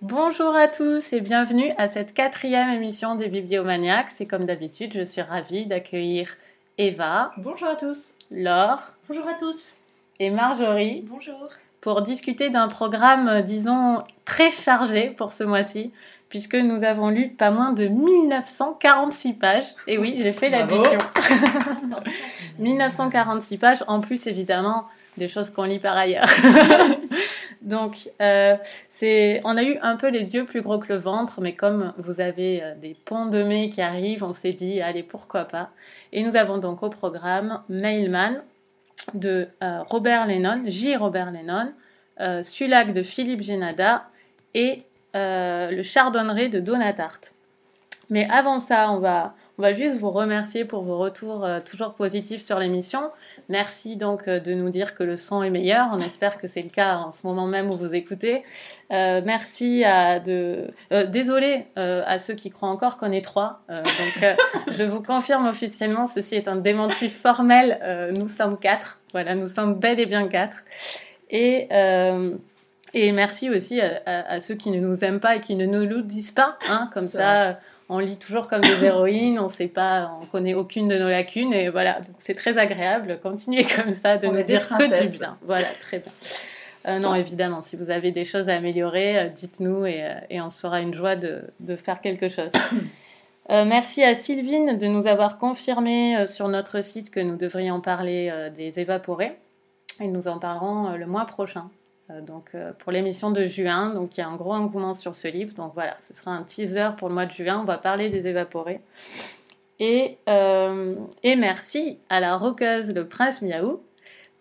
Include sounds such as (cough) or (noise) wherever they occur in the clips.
Bonjour à tous et bienvenue à cette quatrième émission des Bibliomaniacs. C'est comme d'habitude, je suis ravie d'accueillir Eva. Bonjour à tous. Laure. Bonjour à tous. Et Marjorie. Bonjour. Pour discuter d'un programme, disons, très chargé pour ce mois-ci, puisque nous avons lu pas moins de 1946 pages. Et oui, j'ai fait l'addition. (laughs) 1946 pages, en plus évidemment des choses qu'on lit par ailleurs. (laughs) Donc, euh, on a eu un peu les yeux plus gros que le ventre, mais comme vous avez euh, des ponts de mai qui arrivent, on s'est dit, allez, pourquoi pas. Et nous avons donc au programme Mailman de euh, Robert Lennon, J. Robert Lennon, Sulac de Philippe Génada et le Chardonneret de Donatarte. Mais avant ça, on va, on va juste vous remercier pour vos retours euh, toujours positifs sur l'émission. Merci donc euh, de nous dire que le son est meilleur. On espère que c'est le cas en ce moment même où vous écoutez. Euh, merci à de. désolé à ceux qui croient encore qu'on est trois. donc (laughs) je vous confirme officiellement, ceci est un démenti formel. nous sommes quatre. Voilà, nous sommes bel et bien quatre. Et et merci aussi à, ceux qui ne nous aiment pas et qui ne nous le disent pas, hein, comme ça, on lit toujours comme des héroïnes, on sait pas, on connaît aucune de nos lacunes et voilà, c'est très agréable. Continuez comme ça de nous dire que du bien. Voilà, très bien. Euh, non, évidemment, si vous avez des choses à améliorer, euh, dites-nous euh, et, on sera une joie de, faire quelque chose. (coughs) merci à Sylvine de nous avoir confirmé sur notre site que nous devrions parler des évaporés et nous en parlerons le mois prochain. Euh, donc, euh, pour l'émission de juin. Donc, il y a un gros engouement sur ce livre. Donc, voilà, ce sera un teaser pour le mois de juin. On va parler des évaporés. Et, euh, et merci à la rockeuse Le Prince Miaou,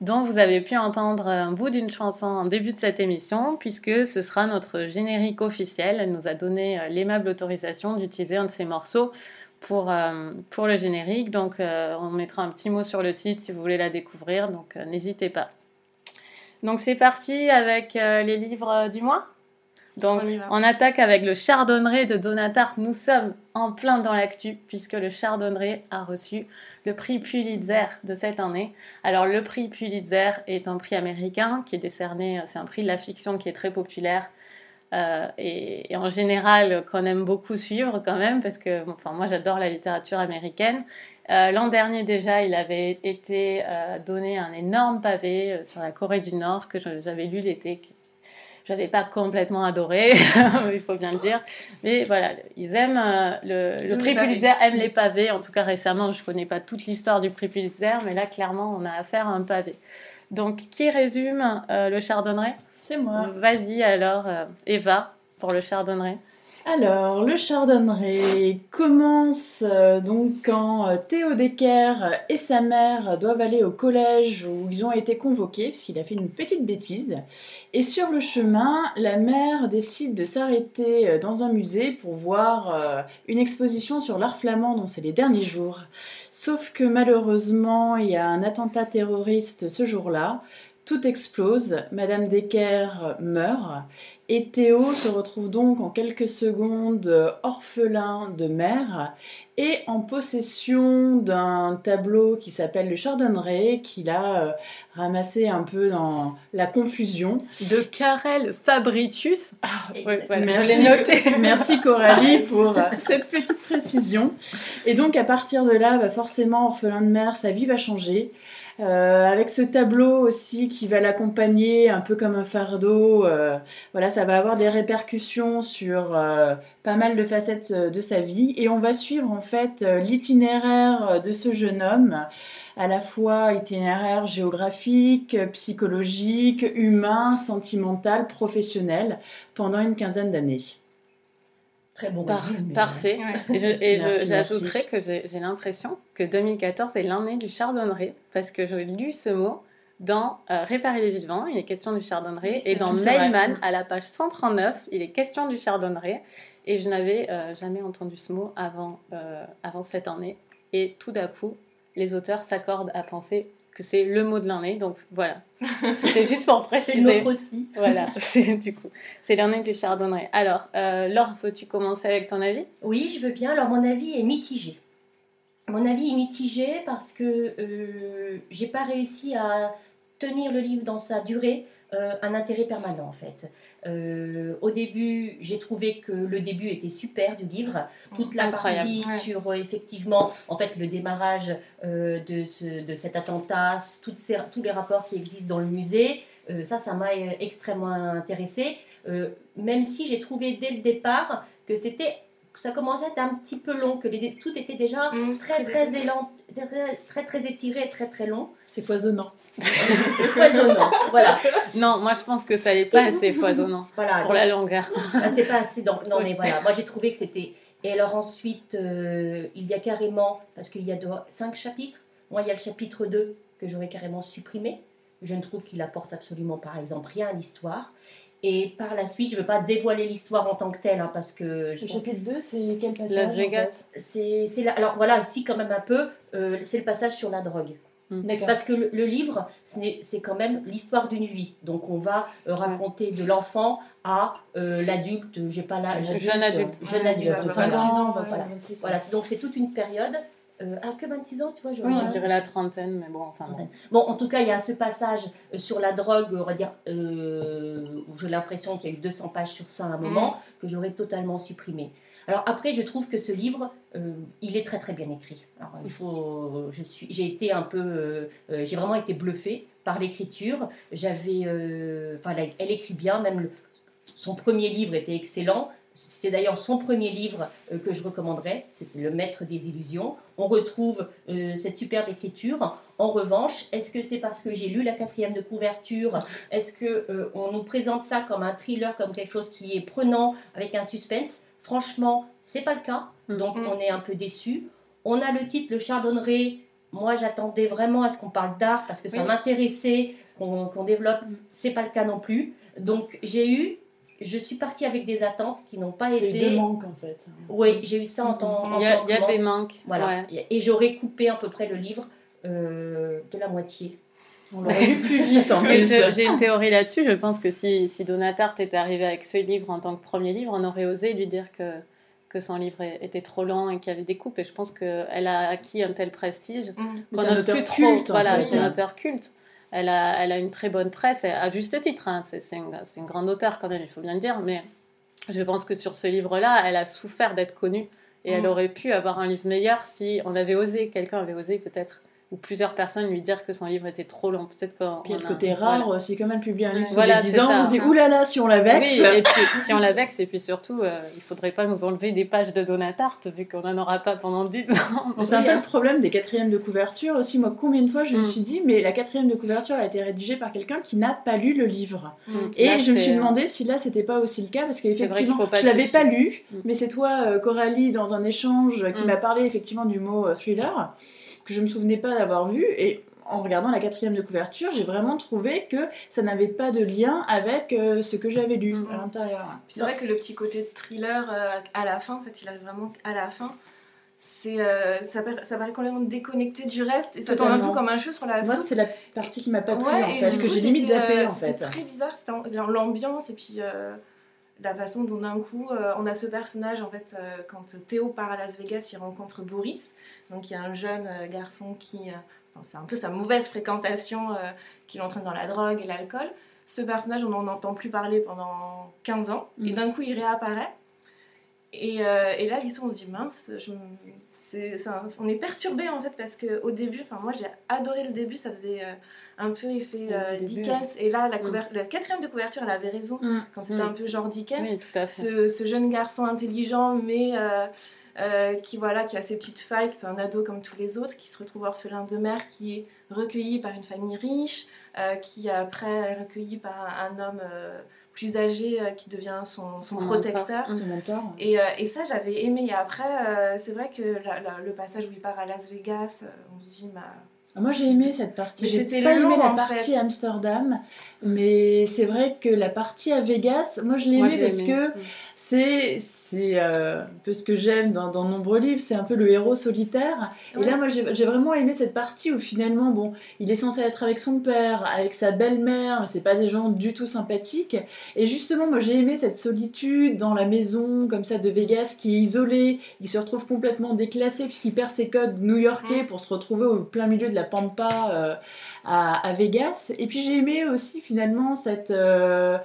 dont vous avez pu entendre un bout d'une chanson en début de cette émission, puisque ce sera notre générique officiel. Elle nous a donné l'aimable autorisation d'utiliser un de ses morceaux pour, pour le générique. Donc, on mettra un petit mot sur le site si vous voulez la découvrir. Donc, n'hésitez pas. Donc c'est parti avec euh, les livres euh, du mois. Donc on, attaque avec le Chardonneret de Donatarte. Nous sommes en plein dans l'actu puisque le Chardonneret a reçu le prix Pulitzer de cette année. Alors le prix Pulitzer est un prix américain qui est décerné, euh, c'est un prix de la fiction qui est très populaire. Et, en général qu'on aime beaucoup suivre quand même parce que enfin moi j'adore la littérature américaine euh, l'an dernier déjà, il avait été euh, donné un énorme pavé euh, sur la Corée du Nord que j'avais lu l'été, que j'avais pas complètement adoré, (laughs) il faut bien le dire. Mais voilà, ils aiment le, prix Pulitzer, aime les pavés. En tout cas récemment, je connais pas toute l'histoire du prix Pulitzer, mais là clairement, on a affaire à un pavé. Donc, qui résume le Chardonneret? C'est moi. Vas-y alors, Eva, pour le Chardonneret. Alors, le chardonneret commence euh, donc quand euh, Théo Decker et sa mère doivent aller au collège où ils ont été convoqués, puisqu'il a fait une petite bêtise. Et sur le chemin, la mère décide de s'arrêter euh, dans un musée pour voir une exposition sur l'art flamand dont c'est les derniers jours. Sauf que malheureusement, il y a un attentat terroriste ce jour-là tout explose, Madame Decker meurt, et Théo se retrouve donc en quelques secondes orphelin de mère et en possession d'un tableau qui s'appelle le Chardonneret, qu'il a euh, ramassé un peu dans la confusion. De Karel Fabricius. Ah, merci, noté. (laughs) merci Coralie pour euh, (laughs) cette petite précision. Et donc à partir de là, bah, forcément, orphelin de mère, sa vie va changer. Euh, avec ce tableau aussi qui va l'accompagner un peu comme un fardeau. Euh, voilà, ça va avoir des répercussions sur euh, pas mal de facettes de sa vie. Et on va suivre en fait l'itinéraire de ce jeune homme, à la fois itinéraire géographique, psychologique, humain, sentimental, professionnel, pendant une quinzaine d'années. Très bon Parfait. Et j'ajouterais que j'ai l'impression que 2014 est l'année du chardonneret, parce que j'ai lu ce mot dans euh, Réparer les vivants, il est question du chardonneret, et dans Mailman, à la page 139, il est question du chardonneret, et je n'avais euh, jamais entendu ce mot avant, euh, avant cette année. Et tout d'un coup, les auteurs s'accordent à penser que c'est le mot de l'année. Donc voilà, c'était juste pour (laughs) préciser. c'est l'autre aussi. voilà, (laughs) c'est du coup, c'est l'année du chardonneret. Alors, euh, Laure, veux-tu commencer avec ton avis? Oui, je veux bien. Alors, mon avis est mitigé. Mon avis est mitigé parce que euh, j'ai pas réussi à tenir le livre dans sa durée. Euh, un intérêt permanent en fait. Euh, au début, j'ai trouvé que le début était super du livre. Toute la Incroyable, partie ouais. sur euh, effectivement, en fait, le démarrage de, ce, de cet attentat, toutes ces- tous les rapports qui existent dans le musée, ça, ça m'a extrêmement intéressée. Même si j'ai trouvé dès le départ que c'était, que ça commençait à être un petit peu long, que les- tout était déjà Mm, très très (laughs) élan, très très très étiré, très très long, C'est foisonnant. (laughs) foisonnant. voilà, Non, moi je pense que ça n'est pas assez foisonnant voilà. pour la longueur. C'est pas assez. Donc, non, mais voilà, moi j'ai trouvé que c'était. Et alors ensuite, euh, il y a carrément, parce qu'il y a deux- cinq chapitres, moi il y a le chapitre 2 que j'aurais carrément supprimé. Je ne trouve qu'il apporte absolument, par exemple, rien à l'histoire. Et par la suite, je ne veux pas dévoiler l'histoire en tant que telle, hein, parce que je Le chapitre 2, c'est quel passage Las en Vegas. c'est c'est là. Alors voilà, aussi quand même un peu, euh, c'est le passage sur la drogue. D'accord. Parce que le, le livre, c'est quand même l'histoire d'une vie. Donc on va euh, raconter de l'enfant à euh, l'adulte, j'ai pas l'âge. Jeune adulte. Jeune Ouais, adulte. il va avoir voilà. 26 ans. 26 Voilà, donc c'est toute une période. Euh, ah, que 26 ans, tu vois, je Oui, On dirait la trentaine, mais bon, enfin bon. Bon, en tout cas, il y a ce passage euh, sur la drogue, on va dire, euh, où j'ai l'impression qu'il y a eu 200 pages sur ça à un moment, que j'aurais totalement supprimé. Alors après, je trouve que ce livre, euh, il est très très bien écrit. Alors, il faut, je suis, j'ai été un peu, j'ai vraiment été bluffée par l'écriture. J'avais, enfin, elle, elle écrit bien, même le- son premier livre était excellent. C'est d'ailleurs son premier livre euh, que je recommanderais, c'est Le Maître des Illusions. On retrouve euh, cette superbe écriture. En revanche, est-ce que c'est parce que j'ai lu la quatrième de couverture? Est-ce que euh, on nous présente ça comme un thriller, comme quelque chose qui est prenant, avec un suspense? Franchement, c'est pas le cas. Mm. Donc on est un peu déçu. On a le titre Le Chardonneret. Moi, j'attendais vraiment à ce qu'on parle d'art parce que ça Oui. m'intéressait qu'on qu'on développe. Mm. C'est pas le cas non plus. Donc j'ai eu, je suis partie avec des attentes qui n'ont pas Il y a eu été. deux manques en fait. Oui, j'ai eu ça en tant, en Il y a, y des manques. Voilà. ouais. Et j'aurais coupé à peu près le livre euh, de la moitié. On l'aurait lu plus vite en (laughs) plus. J'ai une théorie là-dessus. Je pense que si, si Donatarte était arrivé avec ce livre en tant que premier livre, on aurait osé lui dire que, que son livre était trop lent et qu'il y avait des coupes. Et je pense qu'elle a acquis un tel prestige Mm. Qu'on c'est un n'ose auteur plus trop. culte, voilà, c'est un hein. auteur culte. Elle a, elle a une très bonne presse, à juste titre. hein. C'est une, grande auteure quand même, il faut bien le dire. Mais je pense que sur ce livre-là, elle a souffert d'être connue. Et elle Mm. aurait pu avoir un livre meilleur si on avait osé, quelqu'un avait osé peut-être, ou plusieurs personnes lui dire que son livre était trop long. Peut-être. Puis le côté voilà. rare aussi, comme elle publie un livre Voilà, les c'est 10 ans, ça. on se dit oulala, si on la vexe. Oui, et puis si on la vexe, et puis surtout, euh, il faudrait pas nous enlever des pages de Donatarte, vu qu'on n'en aura pas pendant 10 ans. (laughs) Mais C'est un peu le problème des quatrièmes de couverture aussi. Moi, combien de fois je me Mm. suis dit, mais la quatrième de couverture a été rédigée par quelqu'un qui n'a pas lu le livre. Mm. Et Là, je me c'est- suis demandé si là c'était pas aussi le cas parce C'est qu'effectivement pas je l'avais pas lu, Mm. mais c'est toi euh, Coralie dans un échange qui m'a parlé effectivement du mot euh, thriller que je me souvenais pas d'avoir vu et en regardant la quatrième de couverture, j'ai vraiment trouvé que ça n'avait pas de lien avec euh, ce que j'avais lu Mm. à l'intérieur. C'est vrai que le petit côté thriller euh, à la fin, en fait, il arrive vraiment à la fin. C'est, euh, ça, paraît, ça paraît complètement déconnecté du reste et ça tombe un peu comme un cheveu sur la Moi, c'est la partie qui m'a pas plu Ouais, en fait, que j'ai limite c'était, zappé en C'était fait. très bizarre, c'était l'ambiance et puis la façon dont d'un coup euh, on a ce personnage en fait euh, quand Théo part à Las Vegas, il rencontre Boris, donc il y a un jeune euh, garçon qui, enfin, c'est un peu sa mauvaise fréquentation qui l'entraîne dans la drogue et l'alcool. Ce personnage, on n'en entend plus parler pendant 15 ans et Mhm. d'un coup il réapparaît. Et, et là, l'histoire, on se dit mince, je me- c'est, c'est un- on est perturbé en fait parce que au début, enfin moi j'ai adoré le début, ça faisait euh, un peu effet euh, Dickens. Et là, la, Mm. la quatrième de couverture, elle avait raison Mm. quand c'était Mm. un peu genre Dickens. Oui, tout à fait. Ce, ce jeune garçon intelligent, mais euh, euh, qui voilà, qui a ses petites failles, qui est un ado comme tous les autres, qui se retrouve orphelin de mère, qui est recueilli par une famille riche, euh, qui après est recueilli par un, un homme euh, plus âgé euh, qui devient son, son Son protecteur. mentor. Ce mentor. Et, euh, et ça, j'avais aimé. Et après, euh, c'est vrai que la- la- le passage où il part à Las Vegas, on se dit, bah, Ah, Moi j'ai aimé cette partie. J'ai c'était pas long, aimé la partie fait. Amsterdam, mais c'est vrai que la partie à Vegas, moi je l'ai aimé j'ai parce aimé. que c'est c'est euh, un peu ce que j'aime dans, dans de nombreux livres, c'est un peu le héros solitaire. Et là moi j'ai vraiment aimé cette partie où finalement bon, il est censé être avec son père, avec sa belle-mère, mais c'est pas des gens du tout sympathiques. Et justement moi j'ai aimé cette solitude dans la maison comme ça de Vegas qui est isolée, il se retrouve complètement déclassé puisqu'il perd ses codes new-yorkais pour se retrouver au plein milieu de la pampa euh, à, à Vegas. Et puis j'ai aimé aussi finalement cette euh,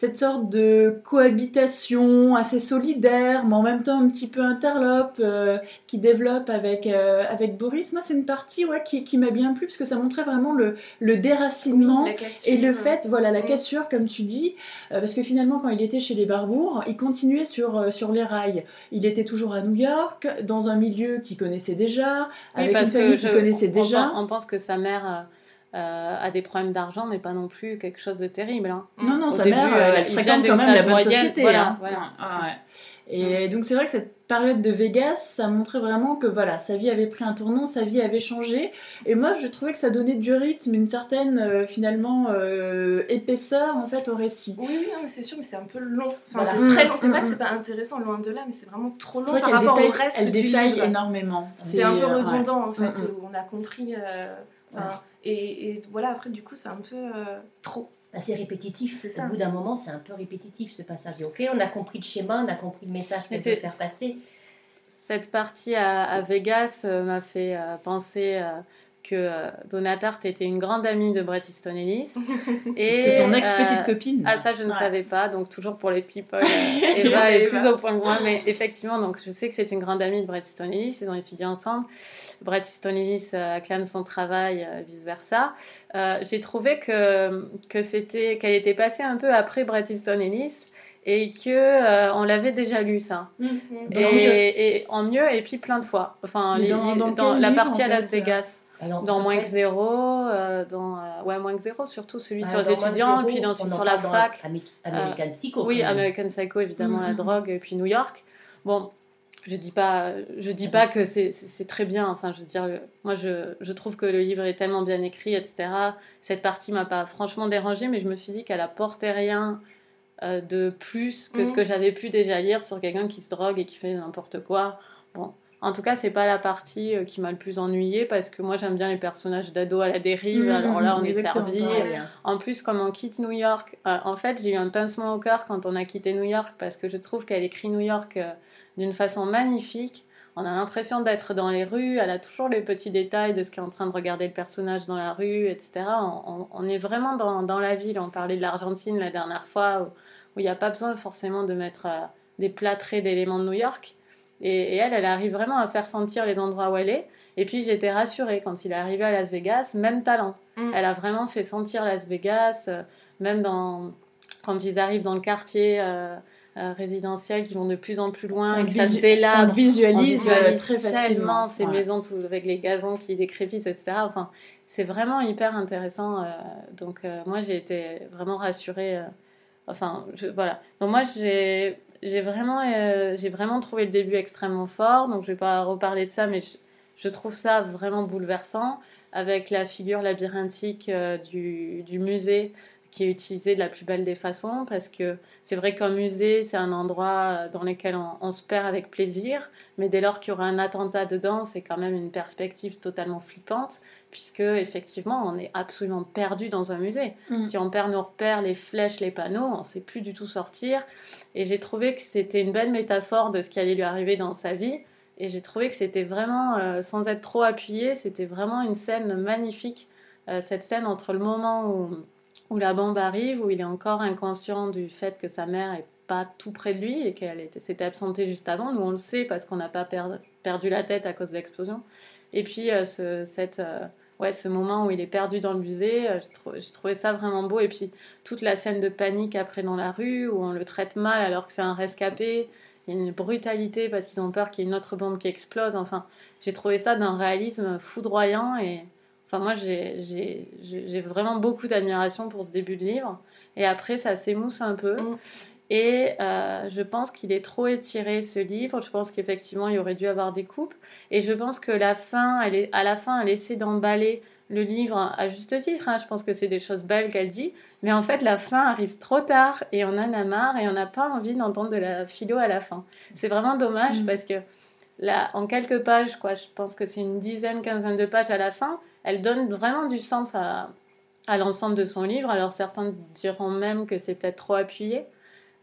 cette sorte de cohabitation assez solidaire, mais en même temps un petit peu interlope, euh, qui développe avec, euh, avec Boris. Moi, c'est une partie ouais, qui, qui m'a bien plu, parce que ça montrait vraiment le, le déracinement cassure, et le fait, voilà, la cassure, comme tu dis, euh, parce que finalement, quand il était chez les Barbours, il continuait sur, sur les rails. Il était toujours à New York, dans un milieu qu'il connaissait déjà, Oui, avec une famille qu'il connaissait on- déjà. On pense que sa mère euh, a des problèmes d'argent, mais pas non plus quelque chose de terrible. hein. Non, non, Au sa début, mère, euh, euh, elle fréquente quand même la bonne moyenne, société. voilà, hein. voilà, Ouais, c'est ça. ouais. Et donc c'est vrai que cette période de Vegas, ça montrait vraiment que voilà, sa vie avait pris un tournant, sa vie avait changé. Et moi, je trouvais que ça donnait du rythme, une certaine euh, finalement euh, épaisseur en fait au récit. Oui, oui, non, mais c'est sûr, mais c'est un peu long. Enfin, Voilà. c'est Mm, très long. C'est mm, pas que mm. c'est pas intéressant, loin de là, mais c'est vraiment trop long par rapport détaille, au reste elle du détaille livre. énormément. C'est un peu ouais. redondant en fait. Mm, mm. où On a compris. euh, enfin, et, et voilà, après, du coup, c'est un peu euh, trop. Bah, c'est répétitif. C'est ça. Au bout d'un moment, c'est un peu répétitif ce passage. Ok, on a compris le schéma, on a compris le message Mais qu'elle veut c'est- faire passer. Cette partie à, à Vegas euh, m'a fait euh, penser euh, que euh, Donna Tartt était une grande amie de Bret Easton Ellis. (laughs) Et, C'est son ex-petite euh, copine. Ah ça je ne Ouais. savait pas, donc toujours pour les people, (laughs) euh, Eva est plus au point que moi, mais effectivement, donc je sais que c'est une grande amie de Bret Easton Ellis, ils ont étudié ensemble. Bret Easton Ellis euh, acclame son travail, euh, vice versa. Euh, J'ai trouvé que que c'était qu'elle était passée un peu après Bret Easton Ellis et que euh, on l'avait déjà lu ça. Dans Et, en mieux et puis plein de fois. Enfin, dans- les- dans la livre, partie en à Las Vegas, Exemple, dans Moins que zéro, euh, dans euh, ouais moins que zéro, surtout celui ah, sur les étudiants, zéro, et puis dans sur la fac. Ami- American Psycho. Oui. American Psycho, évidemment, la Mhm. drogue, et puis New York. Bon, je dis pas, je dis pas que c'est- très bien. Enfin, je veux dire, moi, je, je trouve que le livre est tellement bien écrit, etc. Cette partie m'a pas franchement dérangée, mais je me suis dit qu'elle apportait rien euh, de plus que ce Mhm. que j'avais pu déjà lire sur quelqu'un qui se drogue et qui fait n'importe quoi. Bon. En tout cas, c'est pas la partie euh, qui m'a le plus ennuyée parce que moi j'aime bien les personnages d'ado à la dérive. Mhm, Alors là, on est servi. hein. En plus, comme on quitte New York, euh, en fait, j'ai eu un pincement au cœur quand on a quitté New York parce que je trouve qu'elle écrit New York euh, d'une façon magnifique. On a l'impression d'être dans les rues, elle a toujours les petits détails de ce qu'est en train de regarder le personnage dans la rue, etc. On, on- on est vraiment dans, dans la ville. On parlait de l'Argentine la dernière fois, où où il n'y a pas besoin forcément de mettre euh, des plâtrés d'éléments de New York. Et, et elle, elle arrive vraiment à faire sentir les endroits où elle est. Et puis j'étais rassurée quand il est arrivé à Las Vegas, même talent. Mm. Elle a vraiment fait sentir Las Vegas, euh, même dans, quand ils arrivent dans le quartier euh, euh, résidentiel, qui vont de plus en plus loin, On et que ça se délabre. on visualise, On visualise euh, très facilement. tellement ces Ouais. maisons tout- avec les gazons qui décrépissent, etc. Enfin, c'est vraiment hyper intéressant. euh, donc euh, moi, j'ai été vraiment rassurée. enfin, je- voilà. Donc moi, j'ai j'ai vraiment, euh, vraiment trouvé le début extrêmement fort. Donc je vais pas reparler de ça, mais je, trouve ça vraiment bouleversant avec la figure labyrinthique euh, du, musée qui est utilisée de la plus belle des façons parce que c'est vrai qu'un musée c'est un endroit euh, dans lequel on se perd avec plaisir mais dès lors qu'il y aura un attentat dedans c'est quand même une perspective totalement flippante puisque effectivement on est absolument perdu dans un musée Mm. si on perd nos repères les flèches les panneaux on sait plus du tout sortir et j'ai trouvé que c'était une belle métaphore de ce qui allait lui arriver dans sa vie et j'ai trouvé que c'était vraiment, euh, sans être trop appuyé, c'était vraiment une scène magnifique. Euh, cette scène entre le moment où, où la bombe arrive, où il est encore inconscient du fait que sa mère est pas tout près de lui et qu'elle était- s'était absentée juste avant. Nous, on le sait parce qu'on n'a pas per- perdu la tête à cause de l'explosion. Et puis, euh, ce, cette, euh, ouais, ce moment où il est perdu dans le musée, euh, j'ai trou- j'ai trouvé ça vraiment beau. Et puis, toute la scène de panique après dans la rue, où on le traite mal alors que c'est un rescapé. Il y a une brutalité parce qu'ils ont peur qu'il y ait une autre bombe qui explose. Enfin, j'ai trouvé ça d'un réalisme foudroyant et enfin moi j'ai vraiment beaucoup d'admiration pour ce début de livre. Et après ça s'émousse un peu. Mm. Et euh, je pense qu'il est trop étiré ce livre. Je pense qu'effectivement il aurait dû avoir des coupes. Et je pense que la fin, elle est, à la fin, elle essaie d'emballer le livre à juste titre. hein. Je pense que c'est des choses belles qu'elle dit. Mais en fait, la fin arrive trop tard et on en a marre et on n'a pas envie d'entendre de la philo à la fin. C'est vraiment dommage Mm. parce que là, en quelques pages, quoi, je pense que c'est une dizaine, quinzaine de pages à la fin, elle donne vraiment du sens à, à l'ensemble de son livre. Alors certains diront même que c'est peut-être trop appuyé.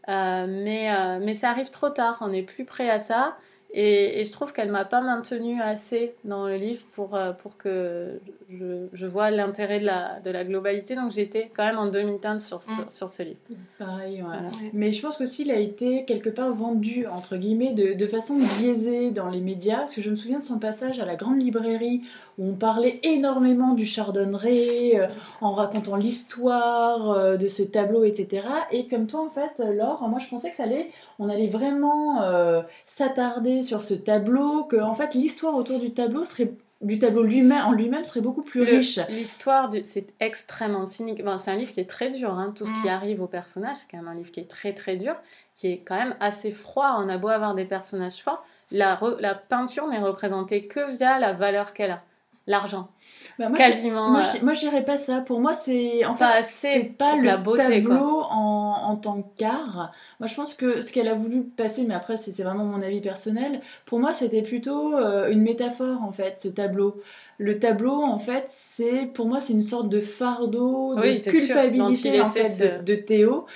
Euh, mais, euh, mais ça arrive trop tard, on n'est plus prêt à ça. Et, je trouve qu'elle m'a pas maintenu assez dans le livre pour, euh, pour que je, je vois l'intérêt de la, de la globalité. Donc j'étais quand même en demi-teinte sur, ce, mm. sur ce livre. Pareil, ouais. Mais je pense qu'aussi il a été quelque part vendu, entre guillemets, de, de, façon biaisée dans les médias. Parce que je me souviens de son passage à la grande librairie où on parlait énormément du chardonneret, euh, en racontant l'histoire euh, de ce tableau, etc. Et comme toi, en fait, Laure, moi je pensais que ça allait, on allait vraiment s'attarder sur ce tableau, que en fait l'histoire autour du tableau serait du tableau lui-même en lui-même serait beaucoup plus riche. L'histoire, c'est extrêmement cynique. c'est un livre qui est très dur. Hein. Tout ce qui mm. arrive au personnage, c'est quand même un livre qui est très très dur, qui est quand même assez froid. On a beau avoir des personnages forts, la, la peinture n'est représentée que via la valeur qu'elle a l'argent. Bah, Quasiment. Moi, je, moi, dirais pas ça. Pour moi, c'est en fait, c'est pas le tableau en, en, tant qu'art. Moi, je pense que ce qu'elle a voulu passer, mais après, c'est vraiment mon avis personnel. Pour moi, c'était plutôt euh, une métaphore en fait, ce tableau. Le tableau, en fait, c'est pour moi, c'est une sorte de fardeau, de culpabilité en fait, de, de Théo.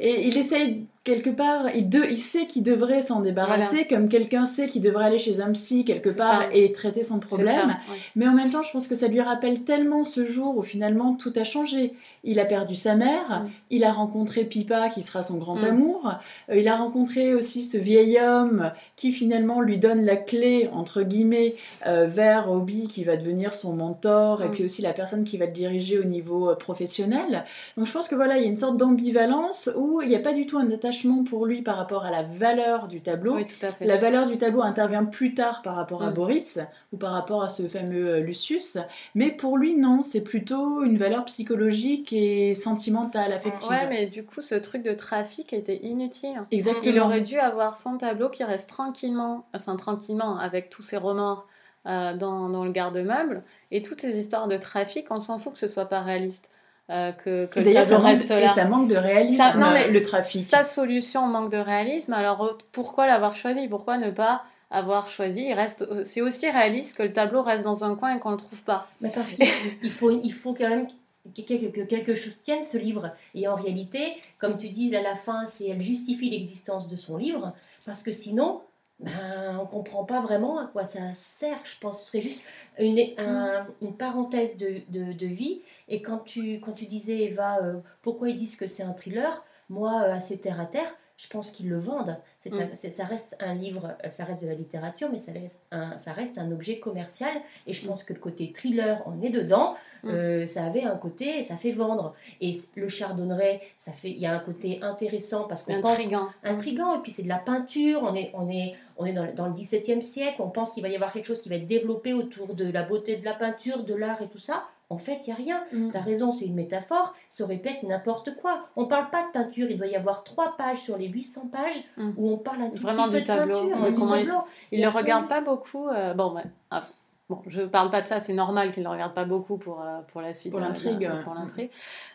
Et il essaye quelque part, il, de, il sait qu'il devrait s'en débarrasser, comme quelqu'un sait qu'il devrait aller chez un psy quelque part et traiter son problème. Mais en même temps, je pense que ça lui rappelle tellement ce jour où finalement tout a changé. Il a perdu sa mère, il a rencontré Pipa qui sera son grand mm. amour, euh, il a rencontré aussi ce vieil homme qui finalement lui donne la clé, entre guillemets, euh, vers Obi qui va devenir son mentor et mm. puis aussi la personne qui va le diriger au niveau euh, professionnel. Donc je pense que voilà, il y a une sorte d'ambivalence où il n'y a pas du tout un attachement pour lui par rapport à la valeur du tableau. La valeur du tableau intervient plus tard par rapport à mm. Boris ou par rapport à ce fameux euh, Lucius. Mais pour lui, non, c'est plutôt une valeur psychologique et sentimentale, affective. Ouais, mais du coup, ce truc de trafic était inutile. Exactement. Il aurait dû avoir son tableau qui reste tranquillement, enfin tranquillement, avec tous ses remords. Euh, dans, dans, le garde-meuble et toutes ces histoires de trafic, on s'en fout que ce soit pas réaliste. Euh, que, que le tableau reste là. Et ça manque de réalisme, non, mais le trafic. Sa solution manque de réalisme, alors pourquoi l'avoir choisi? Pourquoi ne pas avoir choisi? Il reste C'est aussi réaliste que le tableau reste dans un coin et qu'on ne le trouve pas. Mais parce qu'il (laughs) faut, il faut quand même que quelque chose tienne ce livre. Et en réalité, comme tu dis à la fin, c'est elle justifie l'existence de son livre, parce que sinon, ben, on comprend pas vraiment à quoi ça sert. Je pense que ce serait juste une, mm. une parenthèse de, de, de, vie. Et quand tu, quand tu disais, Eva, euh, pourquoi ils disent que c'est un thriller Moi, euh, assez terre à terre, je pense qu'ils le vendent. Mm. ça reste un livre, euh, ça reste de la littérature, mais ça reste un, ça reste un objet commercial. Et je mm. pense que le côté thriller, on est dedans. Euh, ça avait un côté, ça fait vendre. Et le chardonneret, ça fait, il y a un côté intéressant parce qu'on pense intrigant. Et puis c'est de la peinture. On est, on est, on est dans, dans le XVIIe siècle. On pense qu'il va y avoir quelque chose qui va être développé autour de la beauté de la peinture, de l'art et tout ça. En fait, il n'y a rien. Mm. Tu as raison, c'est une métaphore, ça répète n'importe quoi. On ne parle pas de peinture, il doit y avoir trois pages sur les 800 pages mm. où on parle un tout Vraiment petit du tableau. Peinture, il ne le regarde pas beaucoup. Euh, bon, ah, bon, je ne parle pas de ça, c'est normal qu'il ne le regarde pas beaucoup pour, euh, pour la suite. Pour l'intrigue. pour l'intrigue.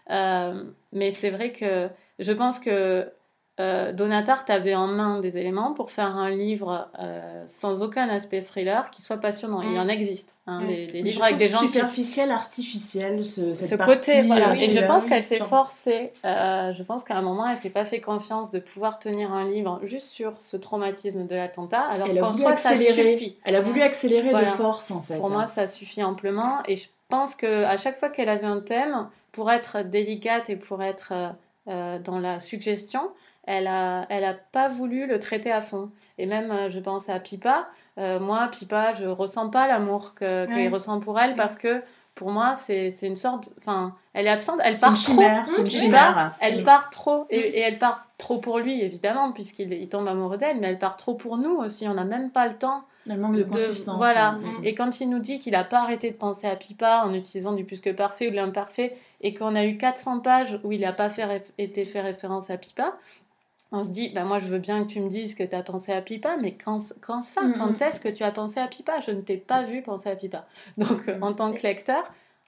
Euh, mais c'est vrai que je pense que euh, Donatarte avait en main des éléments pour faire un livre euh, sans aucun aspect thriller qui soit passionnant. Il en mm. existe. Hein, des, livres avec des gens superficiel, artificiel, ce, cette ce côté. Voilà. et je pense qu'elle s'est forcée. Euh, je pense qu'à un moment, elle s'est pas fait confiance de pouvoir tenir un livre juste sur ce traumatisme de l'attentat. Alors qu'en soi, ça suffit. Elle a voulu accélérer de force, en fait. Pour moi, ça suffit amplement. Et je pense que à chaque fois qu'elle avait un thème, pour être délicate et pour être dans la suggestion, elle a, elle a pas voulu le traiter à fond. Et même, euh, je pense à Pipa. Euh, moi, Pipa, je ressens pas l'amour qu'il ressent pour elle parce que pour moi, c'est une sorte. Enfin, elle est absente, elle part trop. elle part trop. Et, elle part trop pour lui, évidemment, puisqu'il il tombe amoureux d'elle, mais elle part trop pour nous aussi. On n'a même pas le temps. Elle manque de, consistance. Voilà. Mm. Et quand il nous dit qu'il n'a pas arrêté de penser à Pipa en utilisant du plus que parfait ou de l'imparfait, et qu'on a eu 400 pages où il n'a pas fait, été fait référence à Pipa, on se dit, bah moi je veux bien que tu me dises que tu as pensé à Pipa, mais quand, quand ça, mm, quand mm. est-ce que tu as pensé à Pipa? Je ne t'ai pas vu penser à Pipa. Donc mm. en tant que lecteur,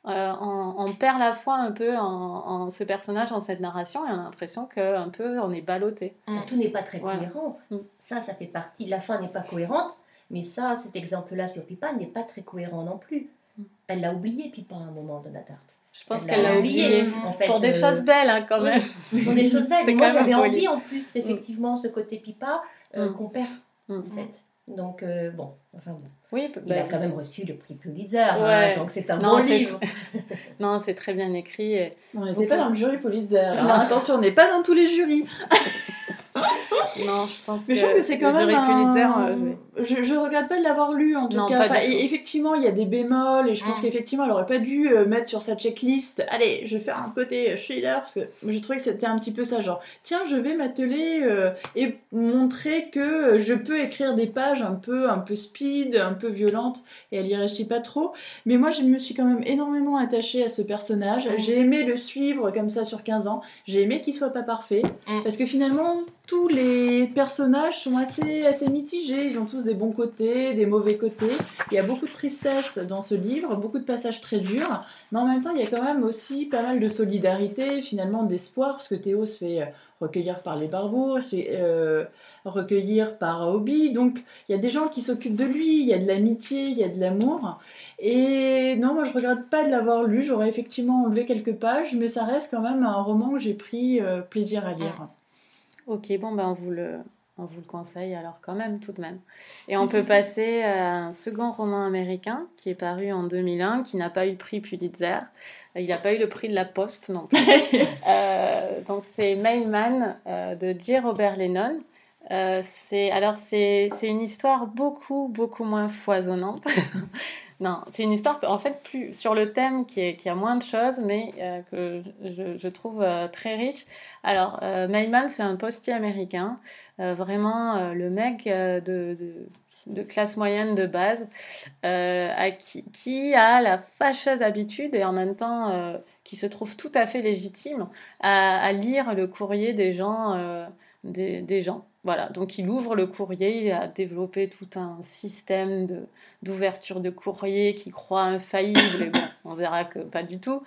euh, on, perd la foi un peu en, ce personnage, en cette narration, et on a l'impression qu'un peu on est ballotté. Tout n'est pas très cohérent. Ça, ça fait partie. La fin n'est pas cohérente, mais ça, cet exemple-là sur Pipa n'est pas très cohérent non plus. Elle l'a oublié, Pipa, à un moment de Natarte. Je pense qu'elle l'a oublié, en fait, pour des euh, choses belles hein, quand même. ce sont des choses belles. (laughs) Moi j'avais envie en plus effectivement ce côté pipa euh, mm. qu'on perd mm. en fait. Donc, euh, bon, enfin bon. Oui, Il bah, a quand même reçu le prix Pulitzer, hein, donc c'est un Non, bon c'est- livre. (laughs) non, c'est très bien écrit. et- On n'était Vous pas dans le jury Pulitzer. Non. Non, attention, on n'est pas dans tous les jurys. (laughs) Non, je pense Mais je trouve que c'est quand même un... Euh, je je, regrette pas de l'avoir lu en tout Non, cas. Enfin, effectivement, il y a des bémols et je pense Mm. qu'effectivement, elle aurait pas dû euh, mettre sur sa checklist. Allez, je vais faire un côté thriller parce que j'ai trouvé que c'était un petit peu ça, genre tiens, je vais m'atteler euh, et montrer que je peux écrire des pages un peu, un peu speed, un peu violentes et elle y réussit pas trop. Mais moi, je me suis quand même énormément attachée à ce personnage. Mm. J'ai aimé le suivre comme ça sur 15 ans. J'ai aimé qu'il soit pas parfait Mm. parce que finalement, tous les personnages sont assez, assez mitigés. Ils ont tous des bons côtés, des mauvais côtés. Il y a beaucoup de tristesse dans ce livre, beaucoup de passages très durs. Mais en même temps, il y a quand même aussi pas mal de solidarité, finalement d'espoir, parce que Théo se fait euh, recueillir par les barbours, se fait euh, recueillir par Obi. Donc, il y a des gens qui s'occupent de lui, il y a de l'amitié, il y a de l'amour. Et non, moi, je regrette pas de l'avoir lu. J'aurais effectivement enlevé quelques pages, mais ça reste quand même un roman que j'ai pris euh, plaisir à lire. Ok, bon, ben on vous le, on vous le conseille alors quand même, tout de même. Et (laughs) on peut passer à un second roman américain qui est paru en 2001, qui n'a pas eu le prix Pulitzer. Il n'a pas eu le prix de la Poste non plus. (laughs) Euh, donc c'est Mailman euh, de J. Robert Lennon. Euh, c'est alors c'est c'est une histoire beaucoup beaucoup moins foisonnante. (laughs) non, c'est une histoire en fait plus sur le thème qui a moins de choses, mais euh, que je, trouve euh, très riche. Alors euh, Mailman c'est un postier américain, euh, vraiment le mec de, classe moyenne de base, qui, a la fâcheuse habitude et en même temps qui se trouve tout à fait légitime à, lire le courrier des gens, des gens. Voilà, donc il ouvre le courrier, il a développé tout un système d'ouverture de courrier qui croit infaillible, et bon, on verra que pas du tout.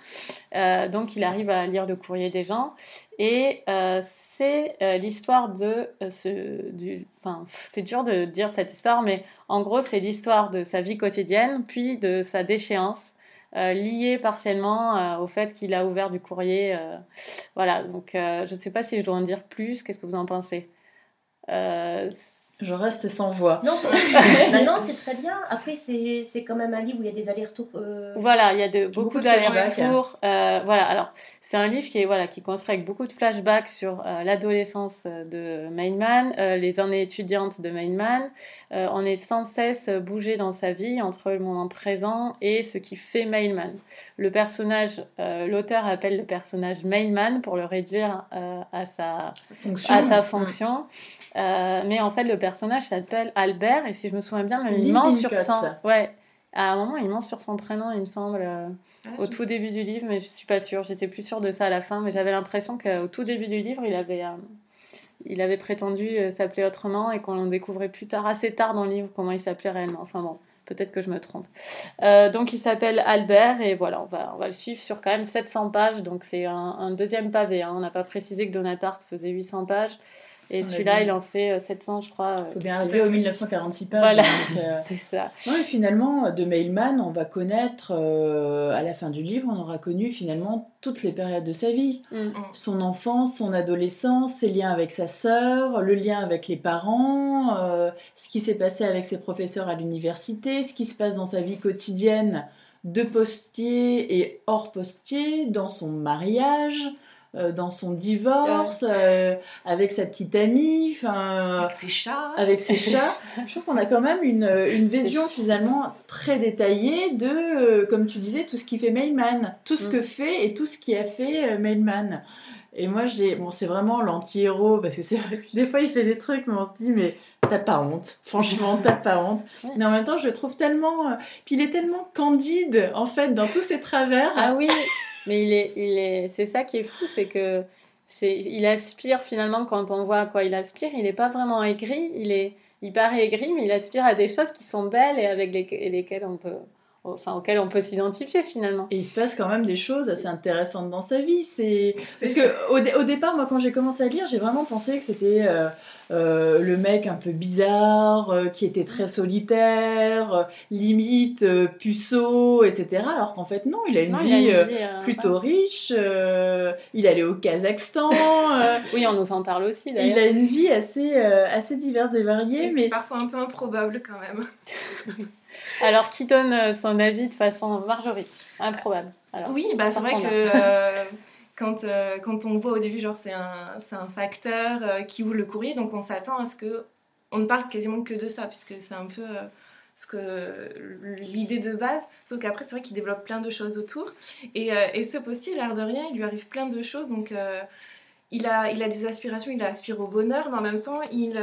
Euh, donc il arrive à lire le courrier des gens, et euh, c'est euh, l'histoire de ce... Du, enfin, c'est dur de dire cette histoire, mais en gros c'est l'histoire de sa vie quotidienne, puis de sa déchéance, euh, liée partiellement au fait qu'il a ouvert du courrier. voilà, donc je ne sais pas si je dois en dire plus, qu'est-ce que vous en pensez? Je reste sans voix. Non, c'est- (laughs) bah non, c'est très bien. Après, c'est c'est quand même un livre où il y a des allers-retours. euh, Voilà, il y a de, beaucoup, Beaucoup de d'allers-retours. Euh, voilà, alors c'est un livre qui est voilà qui construit avec beaucoup de flashbacks sur euh, l'adolescence de Mainman, euh, les années étudiantes de Mainman. Euh, on est sans cesse bougé dans sa vie entre le moment présent et ce qui fait Mailman. Le personnage, euh, l'auteur appelle le personnage Mailman pour le réduire euh, à sa fonction. à sa fonction. Mais en fait, le personnage s'appelle Albert, et si je me souviens bien, même il ment sur son. Ouais. À un moment, il ment sur son prénom, il me semble, Ah, au tout début du livre, mais je suis pas sûre. J'étais plus sûre de ça à la fin, mais j'avais l'impression qu'au tout début du livre, il avait, il avait prétendu euh, s'appeler autrement et qu'on découvrait plus tard, assez tard dans le livre, comment il s'appelait réellement. Enfin bon, peut-être que je me trompe. Euh, donc il s'appelle Albert, et voilà, on va, on va le suivre sur quand même 700 pages, donc c'est un, un deuxième pavé. hein. On n'a pas précisé que Donatarte faisait 800 pages. Et celui-là, il en fait euh, 700, je crois. euh, faut bien arriver aux 1946 pages. Voilà, donc, euh, (laughs) c'est ça. Non, et finalement, de Mailman, on va connaître, euh, à la fin du livre, on aura connu finalement toutes les périodes de sa vie. Mm. Son enfance, son adolescence, ses liens avec sa sœur, le lien avec les parents, euh, ce qui s'est passé avec ses professeurs à l'université, ce qui se passe dans sa vie quotidienne de postier et hors postier, dans son mariage, euh, dans son divorce, euh, avec sa petite amie, enfin Avec ses chats. avec ses (laughs) chats. Je trouve qu'on a quand même une, une vision finalement très détaillée de, euh, comme tu disais, tout ce qui fait Mailman, tout ce Mm. que fait et tout ce qui a fait euh, Mailman. Et moi, j'ai, bon, c'est vraiment l'anti-héros parce que c'est vrai que des fois il fait des trucs, mais on se dit, mais t'as pas honte, franchement, t'as pas honte. Mais en même temps, je le trouve tellement, euh, puis il est tellement candide en fait dans tous ses travers. Ah oui, mais il est, il est, c'est ça qui est fou, c'est que c'est, il aspire finalement quand on voit à quoi il aspire, il n'est pas vraiment aigri, il est, il paraît aigri, mais il aspire à des choses qui sont belles et avec les- et lesquelles on peut, enfin, auquel on peut s'identifier finalement. Et il se passe quand même des choses assez intéressantes dans sa vie. C'est parce que au, dé- au départ, moi, quand j'ai commencé à lire, j'ai vraiment pensé que c'était euh, euh, le mec un peu bizarre, euh, qui était très solitaire, euh, limite euh, puceau, etc. Alors qu'en fait, non, il a une Non, vie, il a une vie, plutôt riche. euh, il allait au Kazakhstan. euh, (laughs) Oui, on nous en parle aussi il d'ailleurs. a une vie assez, euh, assez diverse et variée, Et mais parfois un peu improbable quand même. (laughs) Alors, qui donne euh, son avis de façon Marjorie? Improbable. Alors, Oui, bah, c'est vrai que euh, quand, euh, quand on voit au début, genre c'est un, un facteur euh, qui ouvre le courrier, donc on s'attend à ce que on ne parle quasiment que de ça, puisque c'est un peu ce que l'idée de base. Sauf qu'après, c'est vrai qu'il développe plein de choses autour. Et, et ce postier, l'air de rien, il lui arrive plein de choses. Donc, il, a, il a des aspirations, il aspire au bonheur, mais en même temps, il,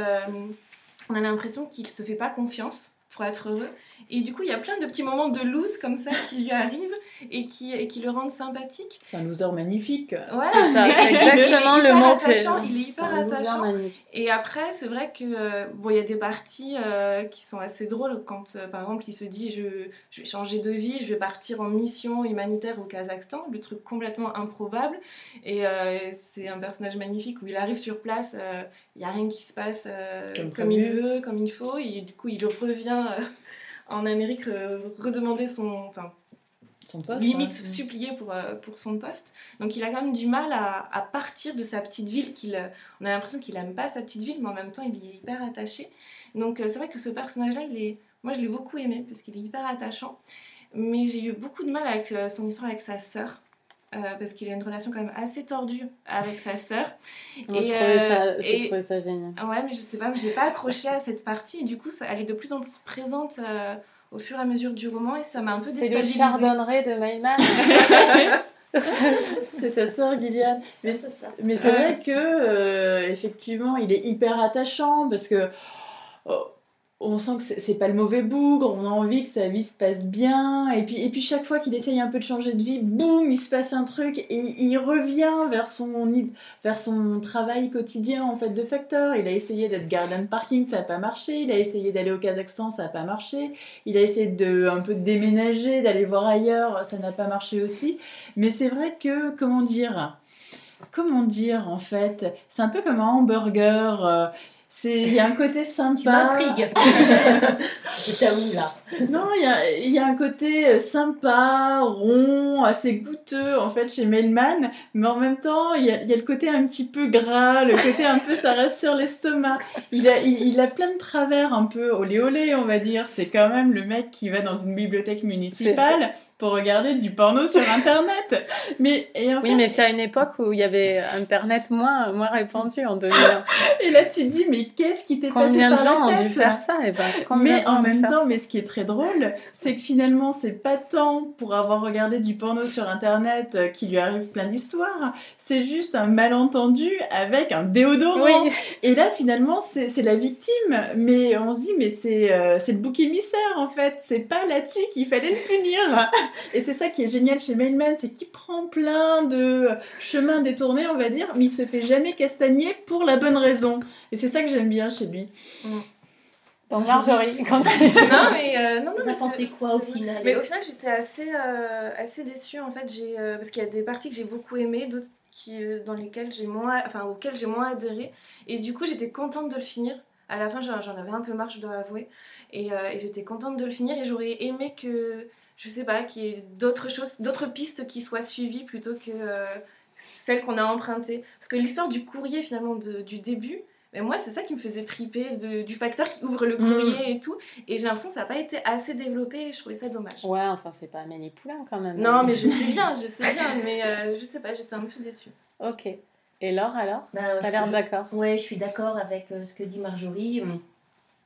on a l'impression qu'il se fait pas confiance pour être heureux. Et du coup, il y a plein de petits moments de loose comme ça qui lui arrivent et qui, et qui le rendent sympathique. c'est un loser magnifique. Voilà. C'est ça, exactement le mot Il est hyper attachant. Et après, c'est vrai que euh, bon, il y a des parties euh, qui sont assez drôles quand, euh, par exemple, il se dit je, je vais changer de vie, je vais partir en mission humanitaire au Kazakhstan, le truc complètement improbable. Et euh, c'est un personnage magnifique où il arrive sur place, il n'y a rien qui se passe euh, Comme comme, il veut, comme il faut, et du coup, il revient euh, en Amérique euh, redemander son, enfin, Son poste, limite hein. supplié pour, pour son poste. Donc il a quand même du mal à, à partir de sa petite ville. Qu'il, on a l'impression qu'il aime pas sa petite ville, mais en même temps il y est hyper attaché. Donc c'est vrai que ce personnage-là, il est, moi je l'ai beaucoup aimé parce qu'il est hyper attachant. Mais j'ai eu beaucoup de mal avec son histoire avec sa sœur. Euh, parce qu'il a une relation quand même assez tordue avec sa sœur. Moi, Et, je trouvais ça, euh, j'ai et- trouvé ça génial. Ouais, mais je sais pas, mais j'ai pas accroché à cette partie et du coup, ça, elle est de plus en plus présente euh, au fur et à mesure du roman et ça m'a un peu C'est le déstabilisée. chardonneret de Mailman. (laughs) C'est sa sœur Gillian. Mais C'est ça. Mais c'est vrai que euh, effectivement, il est hyper attachant parce que oh, on sent que c'est- pas le mauvais bougre, on a envie que sa vie se passe bien. Et puis, et puis chaque fois qu'il essaye un peu de changer de vie, boum, il se passe un truc et il revient vers son, vers son travail quotidien en fait de facteur. Il a essayé d'être garden parking, ça n'a pas marché. Il a essayé d'aller au Kazakhstan, ça n'a pas marché. Il a essayé de un peu de déménager, d'aller voir ailleurs, ça n'a pas marché aussi. Mais c'est vrai que, comment dire comment dire en fait C'est un peu comme un hamburger. euh, c'est il y a un côté sympa. Tu m'intrigues. C'est à où là Non, il y a, il y a un côté euh, sympa, rond, assez goûteux en fait chez Melman, mais en même temps il y, a, il y a le côté un petit peu gras, le côté un peu ça reste sur l'estomac. Il a, il, il a plein de travers un peu olé olé on va dire. C'est quand même le mec qui va dans une bibliothèque municipale pour regarder du porno sur internet. Mais et en Oui, mais c'est à une époque où il y avait Internet moins, moins répandu en 2001. (laughs) et là tu te dis mais qu'est-ce qui t'est passé Combien de gens ont dû faire ça et ben, combien Mais en même temps, mais ce qui est très drôle, c'est que finalement, c'est pas tant pour avoir regardé du porno sur internet euh, qu'il lui arrive plein d'histoires, c'est juste un malentendu avec un déodorant. Oui, Et là, finalement, c'est la victime, mais on se dit, mais c'est euh, c'est le bouc émissaire en fait, c'est pas là-dessus qu'il fallait le punir. (laughs) Et c'est ça qui est génial chez Mailman, c'est qu'il prend plein de chemins détournés, on va dire, mais il se fait jamais castagner pour la bonne raison. Et c'est ça que j'aime bien chez lui. donc Marjorie, quand (laughs) non, mais euh, non, non, T'as mais pensé quoi au final Mais au final, j'étais assez, euh, assez déçue en fait. J'ai, euh, parce qu'il y a des parties que j'ai beaucoup aimées, d'autres qui, euh, dans lesquelles j'ai moins, enfin auxquelles j'ai moins adhéré. Et du coup, j'étais contente de le finir. À la fin, j'en j'en avais un peu marre, je dois avouer. Et, euh, et j'étais contente de le finir. Et j'aurais aimé que, je sais pas, qu'il y ait d'autres choses, d'autres pistes qui soient suivies plutôt que euh, celles qu'on a empruntées. Parce que l'histoire du courrier finalement de- du début. Mais moi, c'est ça qui me faisait triper, de- du facteur qui ouvre le Mm. courrier et tout. Et j'ai l'impression que ça n'a pas été assez développé et je trouvais ça dommage. Ouais, enfin, c'est pas Amélie Poulain quand même. Non, mais je (laughs) sais bien, je sais bien, mais euh, je sais pas, j'étais un peu déçue. Ok. Et Laure alors? Ben, T'as je- l'air d'accord? Ouais, je suis d'accord avec euh, ce que dit Marjorie. Hum,